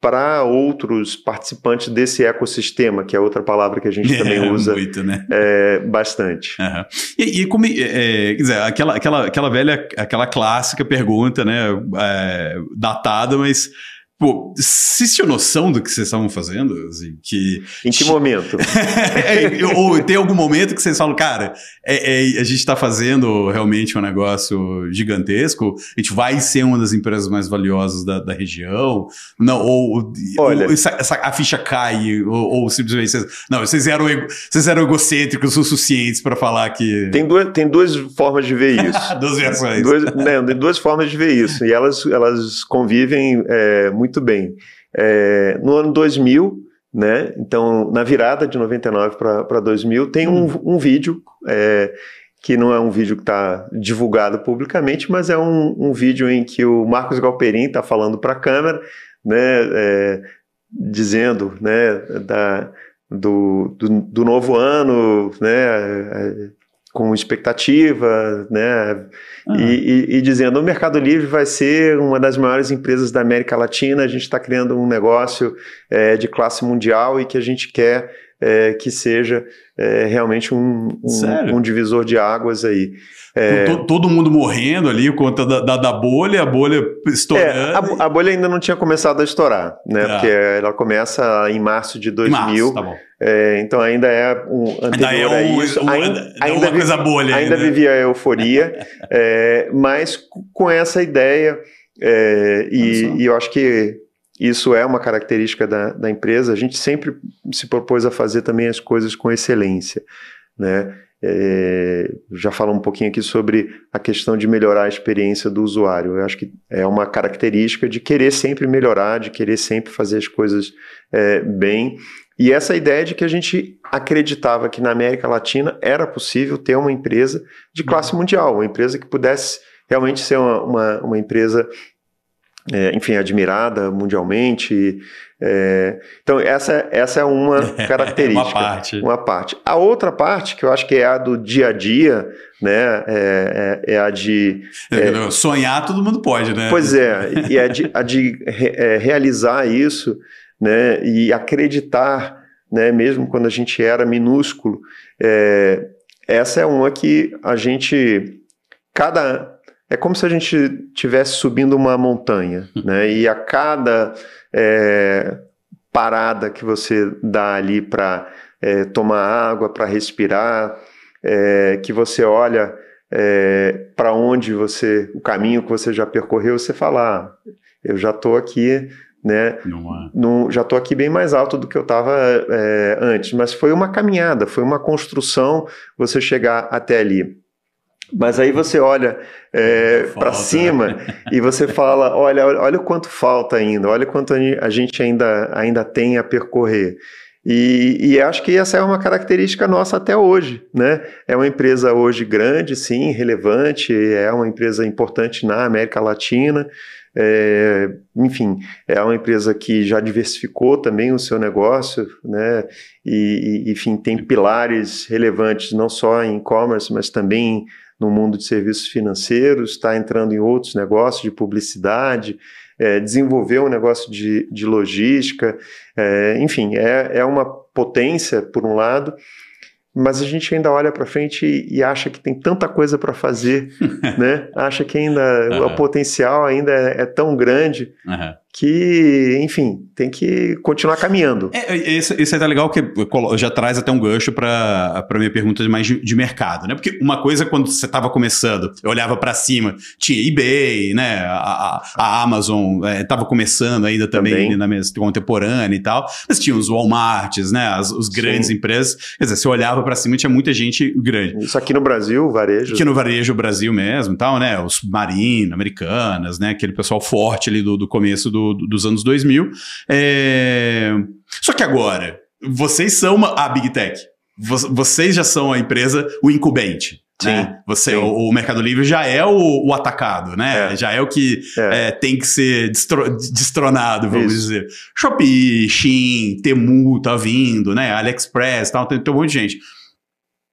para outros participantes desse ecossistema, que é outra palavra que a gente também é, usa muito, né? é, bastante. Uhum. E, e como, é, é, quer dizer, aquela, aquela, aquela velha, aquela clássica pergunta, né, é, datada, mas Pô, vocês tinham noção do que vocês estavam fazendo? Assim, que... Em que momento? é, ou tem algum momento que vocês falam, cara, é, é, a gente está fazendo realmente um negócio gigantesco, a gente vai ser uma das empresas mais valiosas da, da região, não, ou, Olha, ou essa, essa, a ficha cai, ou, ou, simplesmente vocês, não, vocês eram, vocês eram egocêntricos o suficientes para falar que... Tem duas, tem duas formas de ver isso. duas versões. Duas, né, tem duas formas de ver isso, e elas, elas convivem é, muito muito bem. É, no ano 2000, né, então na virada de 99 para 2000, tem um, hum. um vídeo é, que não é um vídeo que está divulgado publicamente, mas é um, um, vídeo em que o Marcos Galperin está falando para a câmera, né, é, dizendo né, da, do, do, do, novo ano, né, com expectativa, né? Uhum. E, e, e, dizendo o Mercado Livre vai ser uma das maiores empresas da América Latina. A gente está criando um negócio é, de classe mundial e que a gente quer é, que seja é, realmente um, um, um, divisor de águas aí. É, todo, todo, mundo morrendo ali, conta da, da, da, bolha, a bolha estourando. É, a, a, bolha ainda não tinha começado a estourar, né? Tá. Porque ela começa em março de 2000. Março, tá bom. É, então ainda é um anterior ainda é um, a isso. Um, ainda, ainda, coisa bolha. Ainda, ainda vivia a euforia, é, mas com essa ideia, é, e, e, eu acho que isso é uma característica da, da empresa. A gente sempre se propôs a fazer também as coisas com excelência, né? É, já falo um pouquinho aqui sobre a questão de melhorar a experiência do usuário. Eu acho que é uma característica de querer sempre melhorar, de querer sempre fazer as coisas é, bem. E essa ideia de que a gente acreditava que na América Latina era possível ter uma empresa de classe mundial, uma empresa que pudesse realmente ser uma, uma, uma empresa é, enfim, admirada mundialmente. É, então, essa, essa é uma característica. uma parte. Uma parte. A outra parte, que eu acho que é a do dia a dia, né, é, é, é a de... É, Sonhar todo mundo pode, né? Pois é, e é de, a de é, realizar isso né, e acreditar, né, mesmo quando a gente era minúsculo, essa é uma que a gente... Cada é como se a gente estivesse subindo uma montanha, né? E a cada é, parada que você dá ali para é, tomar água, para respirar, é, que você olha é, para onde você, o caminho que você já percorreu, você fala, ah, eu já estou aqui, né? No, já estou aqui bem mais alto do que eu estava é, antes, mas foi uma caminhada, foi uma construção você chegar até ali. Mas aí você olha é, para cima e você fala, olha, olha o quanto falta ainda, olha quanto a gente ainda, ainda tem a percorrer. E, e, acho que essa é uma característica nossa até hoje, né? É uma empresa hoje grande, sim, relevante, é uma empresa importante na América Latina, é, enfim, é uma empresa que já diversificou também o seu negócio, né? E, e enfim, tem pilares relevantes não só em e-commerce, mas também no mundo de serviços financeiros, está entrando em outros negócios de publicidade, é, desenvolver um negócio de, de logística, é, enfim, é, é uma potência, por um lado, mas a gente ainda olha para frente e, e, acha que tem tanta coisa para fazer, né? Acha que ainda uhum. o potencial ainda é, é tão grande uhum que, enfim, tem que continuar caminhando. É, isso, isso é legal que já traz até um gancho para minha pergunta de mais de, de, mercado, né? Porque uma coisa quando você estava começando, eu olhava para cima, tinha eBay, né? A, a Amazon estava é, começando ainda também, também. na mesa contemporânea e tal, mas tinha os Walmarts, né? As os grandes Sim. empresas. Quer dizer, você olhava para cima tinha muita gente grande. Isso aqui no Brasil, varejo. Aqui no varejo Brasil mesmo, tal, né? Os Marino, Americanas, né? Aquele pessoal forte ali do, do começo do dos anos 2000. É... Só que agora, vocês são uma, a Big Tech. Vocês já são a empresa, o incumbente. Sim, né? Você, sim. O, o, Mercado Livre já é o, o atacado, né? É. Já é o que é. É, tem que ser destro, destronado, vamos Isso. dizer. Shopee, Shein, Temu tá vindo, né? AliExpress, tal, tem, tem um monte de gente.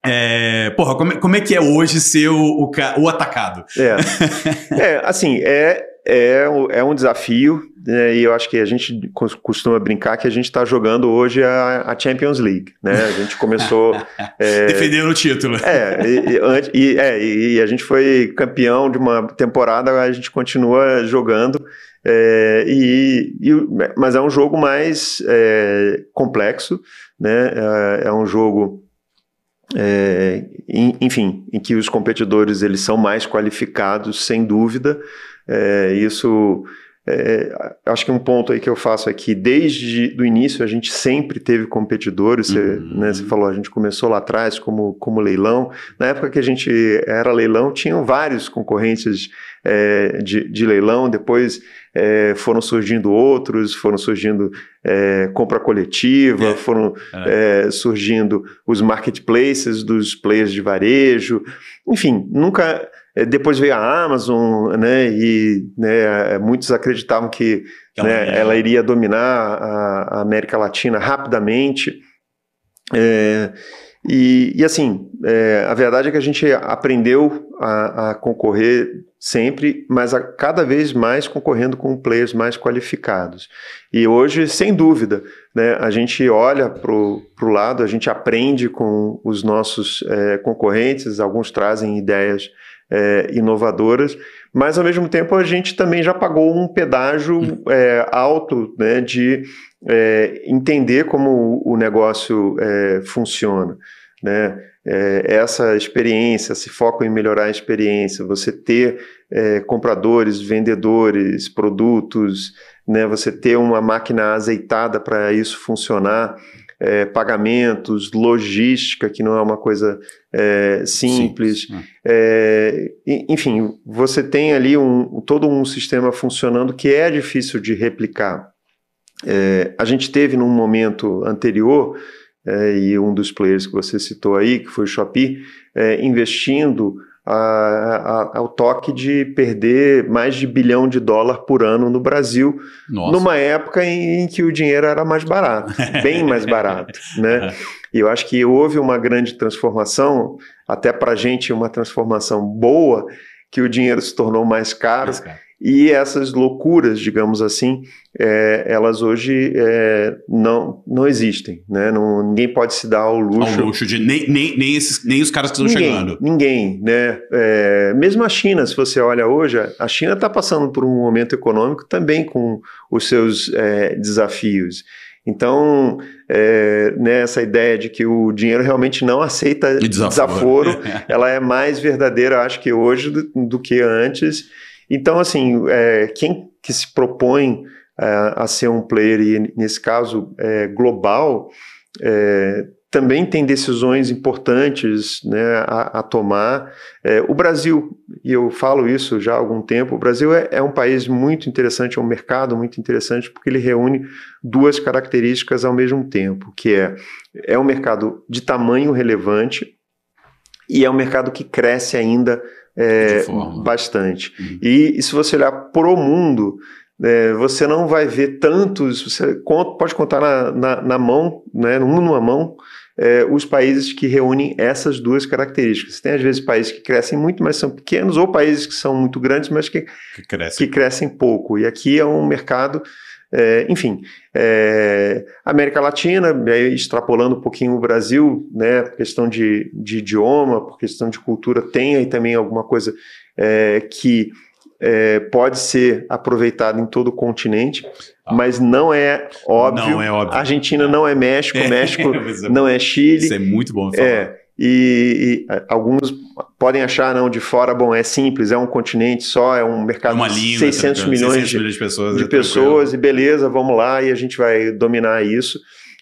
É, porra, como, como é que é hoje ser o, o, o atacado? É. é, assim, é, é, é um desafio, né, e eu acho que a gente costuma brincar que a gente está jogando hoje a, a, Champions League, né? A gente começou... é, Defendendo o título. É e, e, é, e a gente foi campeão de uma temporada, a gente continua jogando, é, e, e, mas é um jogo mais é, complexo, né? É, é um jogo é, enfim, em que os competidores eles são mais qualificados, sem dúvida. É, isso, é, acho que um ponto aí que eu faço é que desde o início a gente sempre teve competidores. Você, uhum. né, você falou, a gente começou lá atrás como, como leilão. Na época que a gente era leilão, tinham vários concorrentes é, de, de leilão. Depois é, foram surgindo outros, foram surgindo é, compra coletiva, é. foram é. Surgindo os marketplaces dos players de varejo, enfim, nunca. É, depois veio a Amazon, né, e né, muitos acreditavam que né, ela iria dominar a, a América Latina rapidamente. É, e, e, assim, é, a verdade é que a gente aprendeu a, a, concorrer sempre, mas a cada vez mais concorrendo com players mais qualificados. E hoje, sem dúvida, né, a gente olha para o lado, a gente aprende com os nossos é, concorrentes, alguns trazem ideias é, inovadoras, mas ao mesmo tempo a gente também já pagou um pedágio é, alto né, de é, entender como o negócio é, funciona. Né? é, essa experiência, esse foco em melhorar a experiência, você ter é, compradores, vendedores, produtos, né, você ter uma máquina azeitada para isso funcionar, é, pagamentos, logística, que não é uma coisa é, simples. Sim, é, enfim, você tem ali um, todo um sistema funcionando que é difícil de replicar. É, a gente teve num momento anterior é, e um dos players que você citou aí, que foi o Shopee, é, investindo a, a, ao toque de perder mais de bilhão de dólar por ano no Brasil, Nossa. numa época em, em, que o dinheiro era mais barato, bem mais barato, né? E eu acho que houve uma grande transformação, até para a gente uma transformação boa, que o dinheiro se tornou mais caro. Mais caro e essas loucuras, digamos assim, é, elas hoje é, não, não existem. Né? Não, ninguém pode se dar ao luxo. Ao luxo de nem, nem, nem, esses, nem os caras que estão ninguém, chegando. Ninguém. Né? É, mesmo a China, se você olha hoje, a China está passando por um momento econômico também com os seus é, desafios. Então, é, né, essa ideia de que o dinheiro realmente não aceita desaforo, desaforo ela é mais verdadeira, acho que hoje, do, do que antes. Então, assim, é, quem que se propõe é, a ser um player, e nesse caso é, global, é, também tem decisões importantes né, a, a tomar. É, o Brasil, e eu falo isso já há algum tempo, o Brasil é, é, um país muito interessante, é um mercado muito interessante, porque ele reúne duas características ao mesmo tempo, que é, é um mercado de tamanho relevante e é um mercado que cresce ainda é, bastante. Uhum. E, e, se você olhar para o mundo, é, você não vai ver tantos, você pode contar na, na, na mão, né, numa mão, é, os países que reúnem essas duas características. Tem às vezes países que crescem muito, mas são pequenos, ou países que são muito grandes, mas que, que, crescem. que crescem pouco. E aqui é um mercado é, enfim, é, América Latina, extrapolando um pouquinho o Brasil, né, por questão de, de idioma, por questão de cultura, tem aí também alguma coisa é, que é, pode ser aproveitada em todo o continente, ah. mas não é óbvio. Não é óbvio. Argentina não é México, México é não é Chile. Isso é muito bom falar. É, e, e, alguns podem achar, não, de fora, bom, é simples, é um continente só, é um mercado Uma de 600 milhões, 600 milhões de, pessoas, de é pessoas e beleza, vamos lá e a gente vai dominar isso.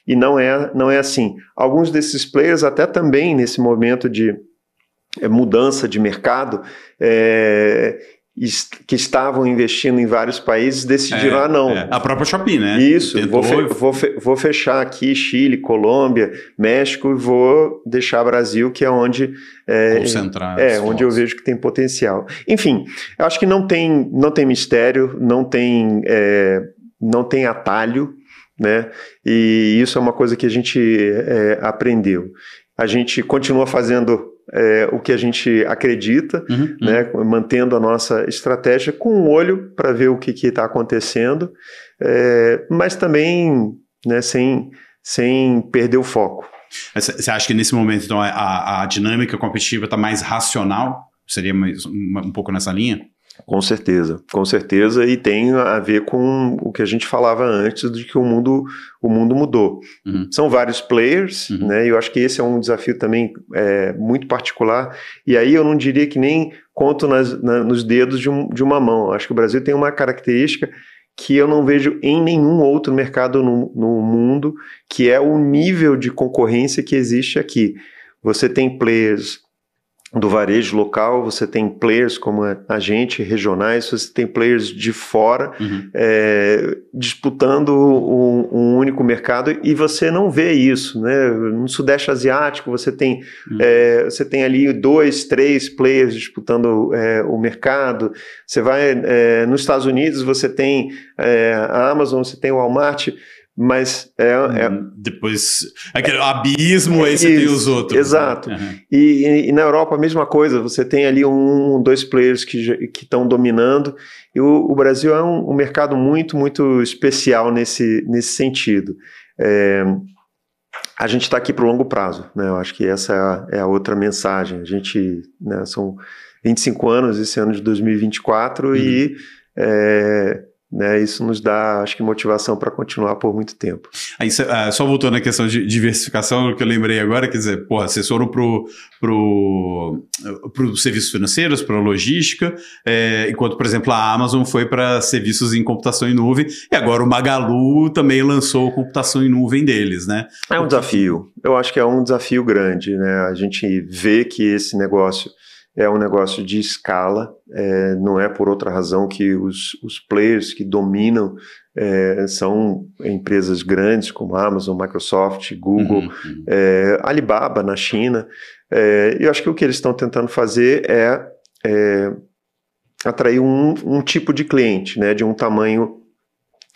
E não é, não é assim. Alguns desses players, até também nesse momento de é, mudança de mercado, é, que estavam investindo em vários países decidiram, é, ah, não. É. A própria Shopee, né? Isso, vou, fe vou, fe vou, fechar aqui Chile, Colômbia, México e vou deixar Brasil, que é onde. É, Concentrar. É, onde eu vejo que tem potencial. Enfim, eu acho que não tem, não tem mistério, não tem, é, não tem atalho, né? E isso é uma coisa que a gente é, aprendeu. A gente continua fazendo é, o que a gente acredita, uhum, né, uhum. mantendo a nossa estratégia com um olho para ver o que está acontecendo, é, mas também né, sem, sem perder o foco. Você acha que nesse momento então, a, a dinâmica competitiva está mais racional? Seria mais, um, um pouco nessa linha? Com certeza, com certeza, e tem a ver com o que a gente falava antes de que o mundo, o mundo mudou. Uhum. São vários players, uhum. né? E eu acho que esse é um desafio também é, muito particular. E aí eu não diria que nem conto nas, na, nos dedos de, um, de uma mão. Eu acho que o Brasil tem uma característica que eu não vejo em nenhum outro mercado no, no mundo, que é o nível de concorrência que existe aqui. Você tem players do varejo local, você tem players como a gente, regionais, você tem players de fora uhum. é, disputando um, um, único mercado e você não vê isso, né? No Sudeste Asiático você tem uhum. é, você tem ali dois, três players disputando é, o mercado. Você vai é, nos Estados Unidos você tem é, a Amazon, você tem o Walmart mas é, é, hum, depois aquele abismo aí você tem os outros né? exato uhum. e, e, na Europa a mesma coisa você tem ali um dois players que que estão dominando e o, o, Brasil é um, um, mercado muito muito especial nesse nesse sentido é, a gente está aqui para o longo prazo né eu acho que essa é a, é a outra mensagem a gente né, são 25 anos esse ano de 2024 uhum. e é, né? Isso nos dá, acho que, motivação para continuar por muito tempo. Aí, ah, só voltando à questão de diversificação, que eu lembrei agora, quer dizer, porra, vocês foram pro, pro, pro serviços financeiros, para logística, é, enquanto, por exemplo, a Amazon foi para serviços em computação em nuvem, e agora o Magalu também lançou computação em nuvem deles, né? É um desafio. Eu acho que é um desafio grande, né? A gente vê que esse negócio é um negócio de escala, é, não é por outra razão que os, os players que dominam é, são empresas grandes como Amazon, Microsoft, Google, uhum, uhum. É, Alibaba na China. É, eu acho que o que eles estão tentando fazer é, é atrair um, um, tipo de cliente, né, de um tamanho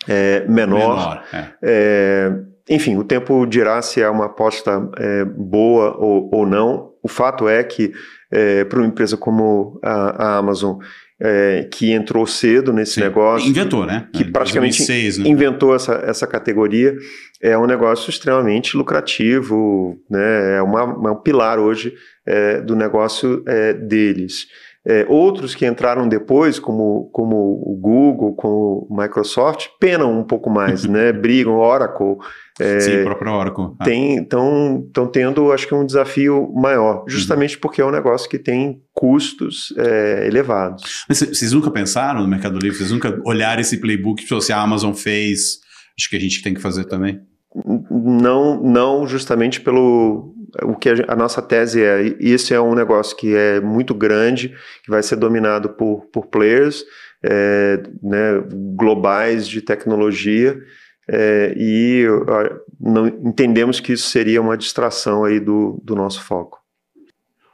é, menor. menor enfim, o tempo dirá se é uma aposta boa ou, ou não. O fato é que é, para uma empresa como a, a Amazon, é, que entrou cedo nesse Sim. negócio. Inventou, né? Que praticamente 2006, né? inventou essa, essa categoria. É um negócio extremamente lucrativo, né? é uma, uma um pilar hoje é, do negócio é, deles. É, outros que entraram depois, como, como o Google, como o Microsoft, penam um pouco mais, né? Brigam, Oracle. É, Sim, próprio Oracle. Ah. Estão tendo, acho que, um desafio maior, justamente uhum. porque é um negócio que tem custos é, elevados. Mas vocês nunca pensaram no Mercado Livre? Vocês nunca olharam esse playbook que tipo, a Amazon fez? Acho que a gente tem que fazer também. Não, não justamente pelo o que a, a, nossa tese é, isso é um negócio que é muito grande, que vai ser dominado por, por players é, né, globais de tecnologia, é, e não, entendemos que isso seria uma distração aí do, do nosso foco.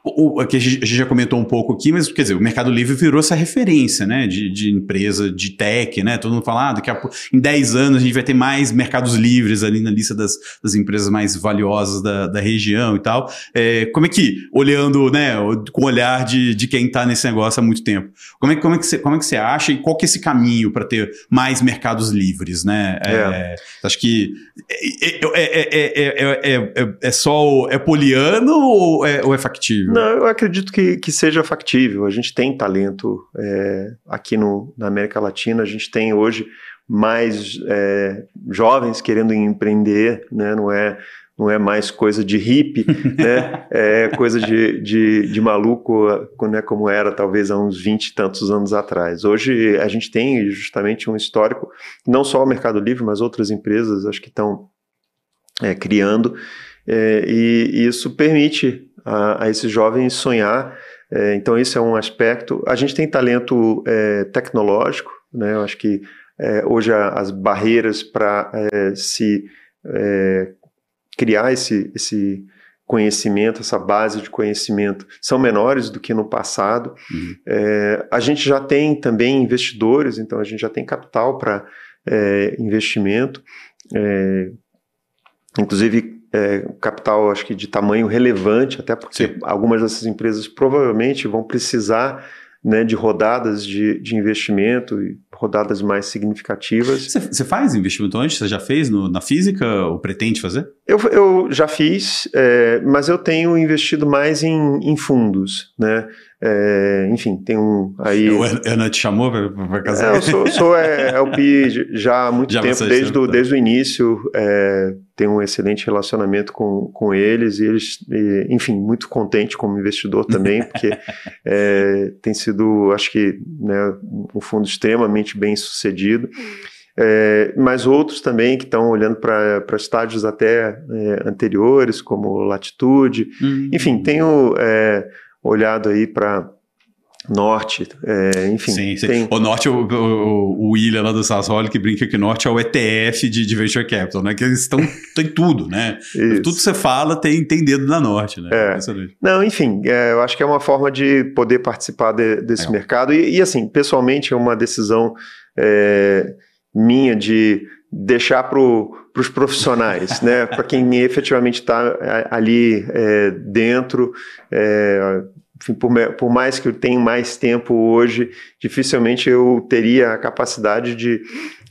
O, aqui a gente já comentou um pouco aqui, mas quer dizer, o Mercado Livre virou essa referência, né, de, de empresa de tech, né, todo mundo fala, ah, daqui a pouco, em 10 anos a gente vai ter mais mercados livres ali na lista das, das empresas mais valiosas da, da região e tal. É, como é que, olhando, né, com o olhar de, de quem está nesse negócio há muito tempo, como é, como, é que você, como é que você acha e qual que é esse caminho para ter mais mercados livres, né? É, é. Acho que é, é, é, só, é poliano ou é, ou é factível? Não, eu acredito que, que seja factível. A gente tem talento é, aqui no, na América Latina, a gente tem hoje mais é, jovens querendo empreender, né? não, é, não é mais coisa de hippie, né? é coisa de, de, de maluco, né? como era talvez há uns 20 e tantos anos atrás. Hoje a gente tem justamente um histórico, não só o Mercado Livre, mas outras empresas acho que estão é, criando, é, e, e isso permite a, a esses jovens sonhar. É, então, esse é um aspecto. A gente tem talento é, tecnológico, né? Eu acho que é, hoje a, as barreiras para é, se é, criar esse, esse conhecimento, essa base de conhecimento, são menores do que no passado. Uhum. É, a gente já tem também investidores, então a gente já tem capital para investimento. inclusive é, capital, acho que de tamanho relevante, até porque Sim. algumas dessas empresas provavelmente vão precisar né, de rodadas de, de investimento e rodadas mais significativas. Você faz investimento antes? Você já fez no, na física ou pretende fazer? Eu, eu já fiz, é, mas eu tenho investido mais em, em fundos, né? É, enfim, tem um aí. O Ana te chamou para casar? É, eu sou, sou LP já há muito já tempo, desde, do, desde o início. Tenho um excelente relacionamento com, com eles e eles, e, enfim, muito contente como investidor também, porque é, tem sido, acho que, né, um fundo extremamente bem sucedido. É, mas outros também que estão olhando para estádios até é, anteriores, como Latitude. Uhum. Enfim, tenho é, olhado aí para Norte, é, enfim. Sim, sim. Tem... O Norte, o, o, o William lá do Sassoli que brinca que Norte é o ETF de, de Venture Capital, né? Que eles estão, tem tudo, né? Isso. Tudo que você fala tem, tem dedo na Norte, né? É. Não, enfim, é, eu acho que é uma forma de poder participar de, desse mercado e, e, assim, pessoalmente é uma decisão é, minha de deixar para os profissionais, né? Para quem efetivamente está ali é, dentro. Enfim, por, por, mais que eu tenha mais tempo hoje, dificilmente eu teria a capacidade de.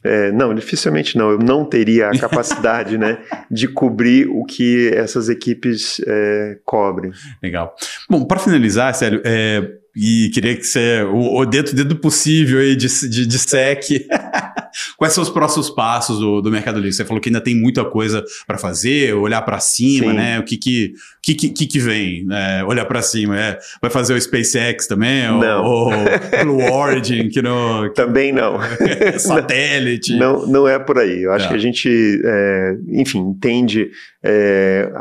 É, não, dificilmente não, eu não teria a capacidade né, de cobrir o que essas equipes é, cobrem. Legal. Bom, para finalizar, Célio, é, e queria que você, o, o dentro, dentro do possível aí de, de, de SEC, quais são os próximos passos do, do Mercado Livre? Você falou que ainda tem muita coisa para fazer, olhar para cima, Sim. né? O que que, que, que, que vem? É, olhar para cima, é, vai fazer o SpaceX também? Não. Ou, ou Blue Origin, que não... Que, também não. satélite. Não, não é por aí. Eu acho é. que a gente, é, enfim, entende é,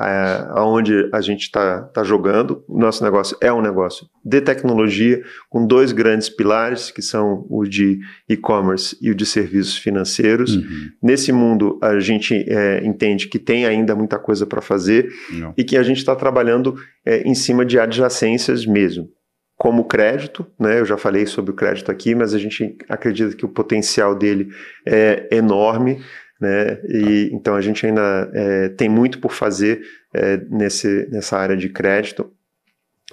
aonde a gente está tá jogando. O nosso negócio é um negócio de tecnologia, com dois grandes pilares, que são o de e-commerce e o de serviços financeiros. Uhum. Nesse mundo, a gente é, entende que tem ainda muita coisa para fazer Não. e que a gente está trabalhando é, em cima de adjacências mesmo. Como crédito, né? eu já falei sobre o crédito aqui, mas a gente acredita que o potencial dele é enorme. Né? E, então a gente ainda é, tem muito por fazer é, nesse, nessa área de crédito.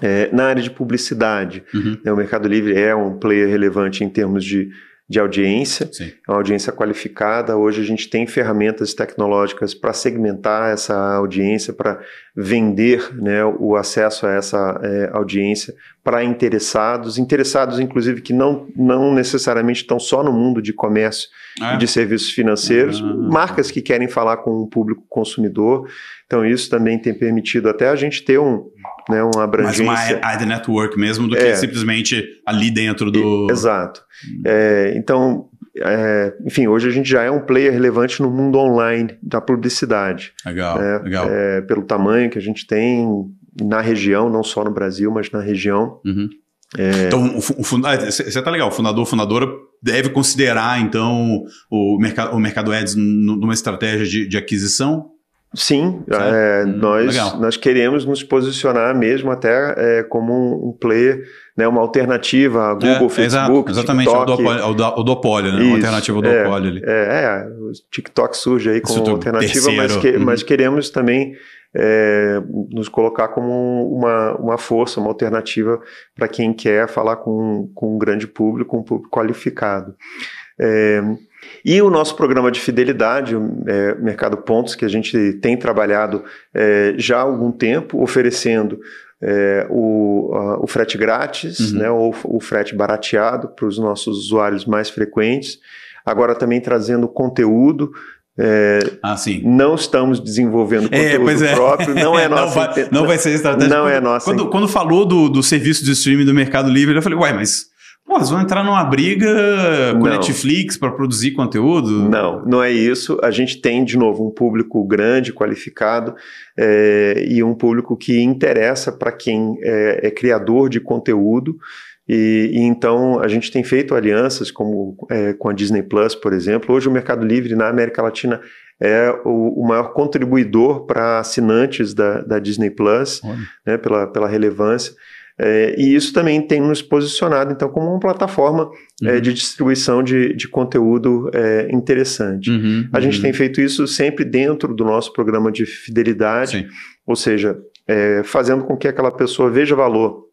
É, na área de publicidade, uhum. né, o Mercado Livre é um player relevante em termos de, de audiência, Sim. é uma audiência qualificada. Hoje a gente tem ferramentas tecnológicas para segmentar essa audiência, para vender né, o acesso a essa é, audiência para interessados, interessados inclusive que não, não necessariamente estão só no mundo de comércio é. e de serviços financeiros, uhum. marcas que querem falar com o público consumidor. Então isso também tem permitido até a gente ter um, né, uma abrangência. Mais uma ad network mesmo do que é. simplesmente ali dentro do. Exato. É, então, é, enfim, hoje a gente já é um player relevante no mundo online da publicidade. Legal, né? legal. É, pelo tamanho que a gente tem na região, não só no Brasil, mas na região. Uhum. É... Então, o, o, você tá legal, o fundador, fundadora deve considerar, então, o mercado, o mercado Ads numa estratégia de, de aquisição? Sim, é, hum, nós, nós queremos nos posicionar mesmo até é, como um, player, né, uma alternativa a Google, é, Facebook, exatamente, TikTok. O, duopólio, o duopólio, né? Isso, uma alternativa ao é, duopólio ali. É, é, o TikTok surge aí como alternativa, mas, que, uhum. mas queremos também é, nos colocar como uma, uma força, uma alternativa para quem quer falar com, com um grande público, um público qualificado. É, e o nosso programa de fidelidade, é, Mercado Pontos, que a gente tem trabalhado é, já há algum tempo, oferecendo é, o, a, o frete grátis, uhum. né, ou o frete barateado para os nossos usuários mais frequentes. Agora também trazendo conteúdo é, ah, não estamos desenvolvendo é, conteúdo é, próprio, não é nossa. não, vai, não vai ser estratégia. Não quando, é nossa. Quando, quando falou do, do serviço de streaming do Mercado Livre, eu falei, uai, mas Pô, eles vão entrar numa briga com a Netflix para produzir conteúdo? Não, não é isso. A gente tem, de novo, um público grande, qualificado é, e um público que interessa para quem é, é, criador de conteúdo. E, e, então a gente tem feito alianças como é, com a Disney Plus, por exemplo. Hoje o Mercado Livre na América Latina é o, o maior contribuidor para assinantes da, da Disney Plus, né, pela, pela relevância. É, e isso também tem nos posicionado, então, como uma plataforma é, uhum. é, de distribuição de, de conteúdo é, interessante. Uhum, a gente uhum. tem feito isso sempre dentro do nosso programa de fidelidade, Sim. ou seja, é, fazendo com que aquela pessoa veja valor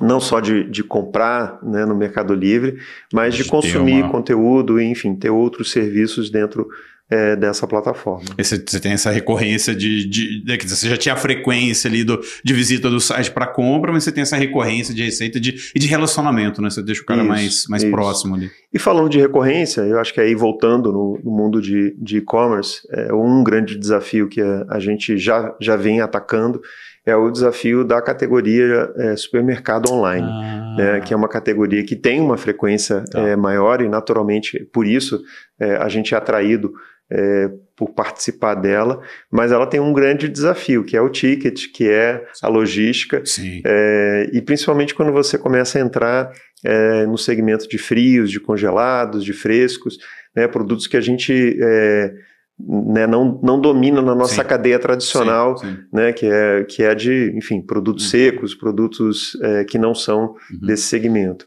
não só de, de comprar né, no Mercado Livre, mas de, de consumir uma... conteúdo, enfim, ter outros serviços dentro é, dessa plataforma. Você, você, tem essa recorrência de, de, de, Quer dizer, você já tinha a frequência ali do, de visita do site para compra, mas você tem essa recorrência de receita de, e de relacionamento, né? Você deixa o cara isso, mais, mais próximo ali. E falando de recorrência, eu acho que aí voltando no, no mundo de e-commerce, é um grande desafio que a, a gente já, já vem atacando é o desafio da categoria é, supermercado online, ah. né, que é uma categoria que tem uma frequência tá. é, maior e, naturalmente, por isso é, a gente é atraído é, por participar dela, mas ela tem um grande desafio, que é o ticket, que é a logística, é, e principalmente quando você começa a entrar é, no segmento de frios, de congelados, de frescos, né, produtos que a gente é, né, não, não domina na nossa sim. cadeia tradicional, sim, sim. Né, que, é, que é de, enfim, produtos uhum. secos, produtos é, que não são uhum. desse segmento.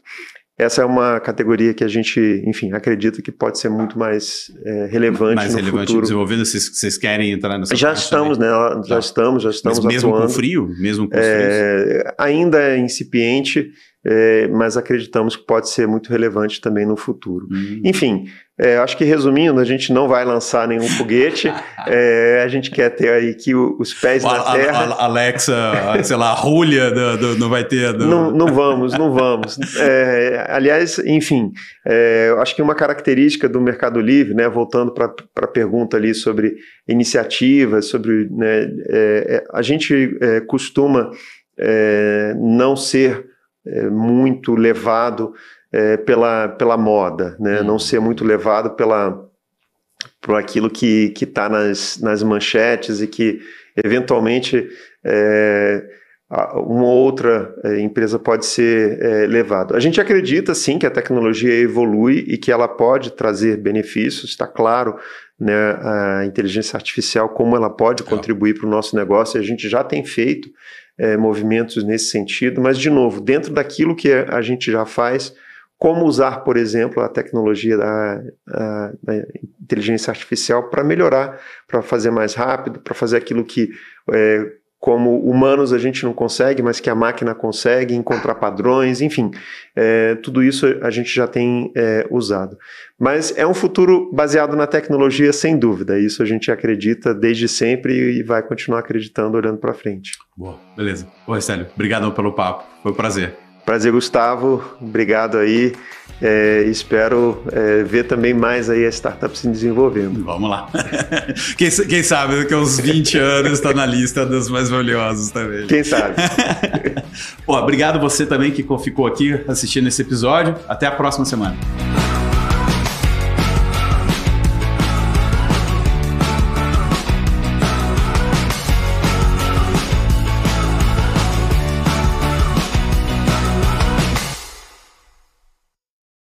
Essa é uma categoria que a gente, enfim, acredita que pode ser muito mais é, relevante mais no relevante futuro. desenvolvendo. Vocês, vocês querem entrar nessa Já estamos, né? Já tá. estamos, já estamos Mas mesmo atuando. com frio? Mesmo com é, Ainda é incipiente, é, mas acreditamos que pode ser muito relevante também no futuro. Uhum. Enfim, é, acho que resumindo, a gente não vai lançar nenhum foguete, é, a gente quer ter aí que os pés na terra. A, a, Alexa, sei lá, a Rúlia do, do, não vai ter. Do... Não, não vamos, não vamos. É, aliás, enfim, é, acho que uma característica do Mercado Livre, né, voltando para a pergunta ali sobre iniciativas, sobre. Né, é, a gente costuma não ser muito levado é, pela, pela moda, né? Uhum. não ser muito levado pela, por aquilo que está nas, nas manchetes e que eventualmente é, uma outra é, empresa pode ser é, levado. A gente acredita sim que a tecnologia evolui e que ela pode trazer benefícios, está claro, né, a inteligência artificial, como ela pode contribuir para o nosso negócio, a gente já tem feito é, movimentos nesse sentido, mas, de novo, dentro daquilo que a gente já faz, como usar, por exemplo, a tecnologia da, a, da inteligência artificial para melhorar, para fazer mais rápido, para fazer aquilo que, é, como humanos, a gente não consegue, mas que a máquina consegue, encontrar padrões, enfim, é, tudo isso a gente já tem é, usado. Mas é um futuro baseado na tecnologia, sem dúvida, isso a gente acredita desde sempre e vai continuar acreditando olhando para frente. Boa, beleza. Oi, Célio, obrigado pelo papo, foi um prazer. Prazer, Gustavo. Obrigado aí. É, espero é, ver também mais aí a startup se desenvolvendo. Vamos lá. quem, quem, sabe daqui a uns 20 anos está na lista dos mais valiosos também. Quem sabe. Pô, obrigado você também que ficou aqui assistindo esse episódio. Até a próxima semana.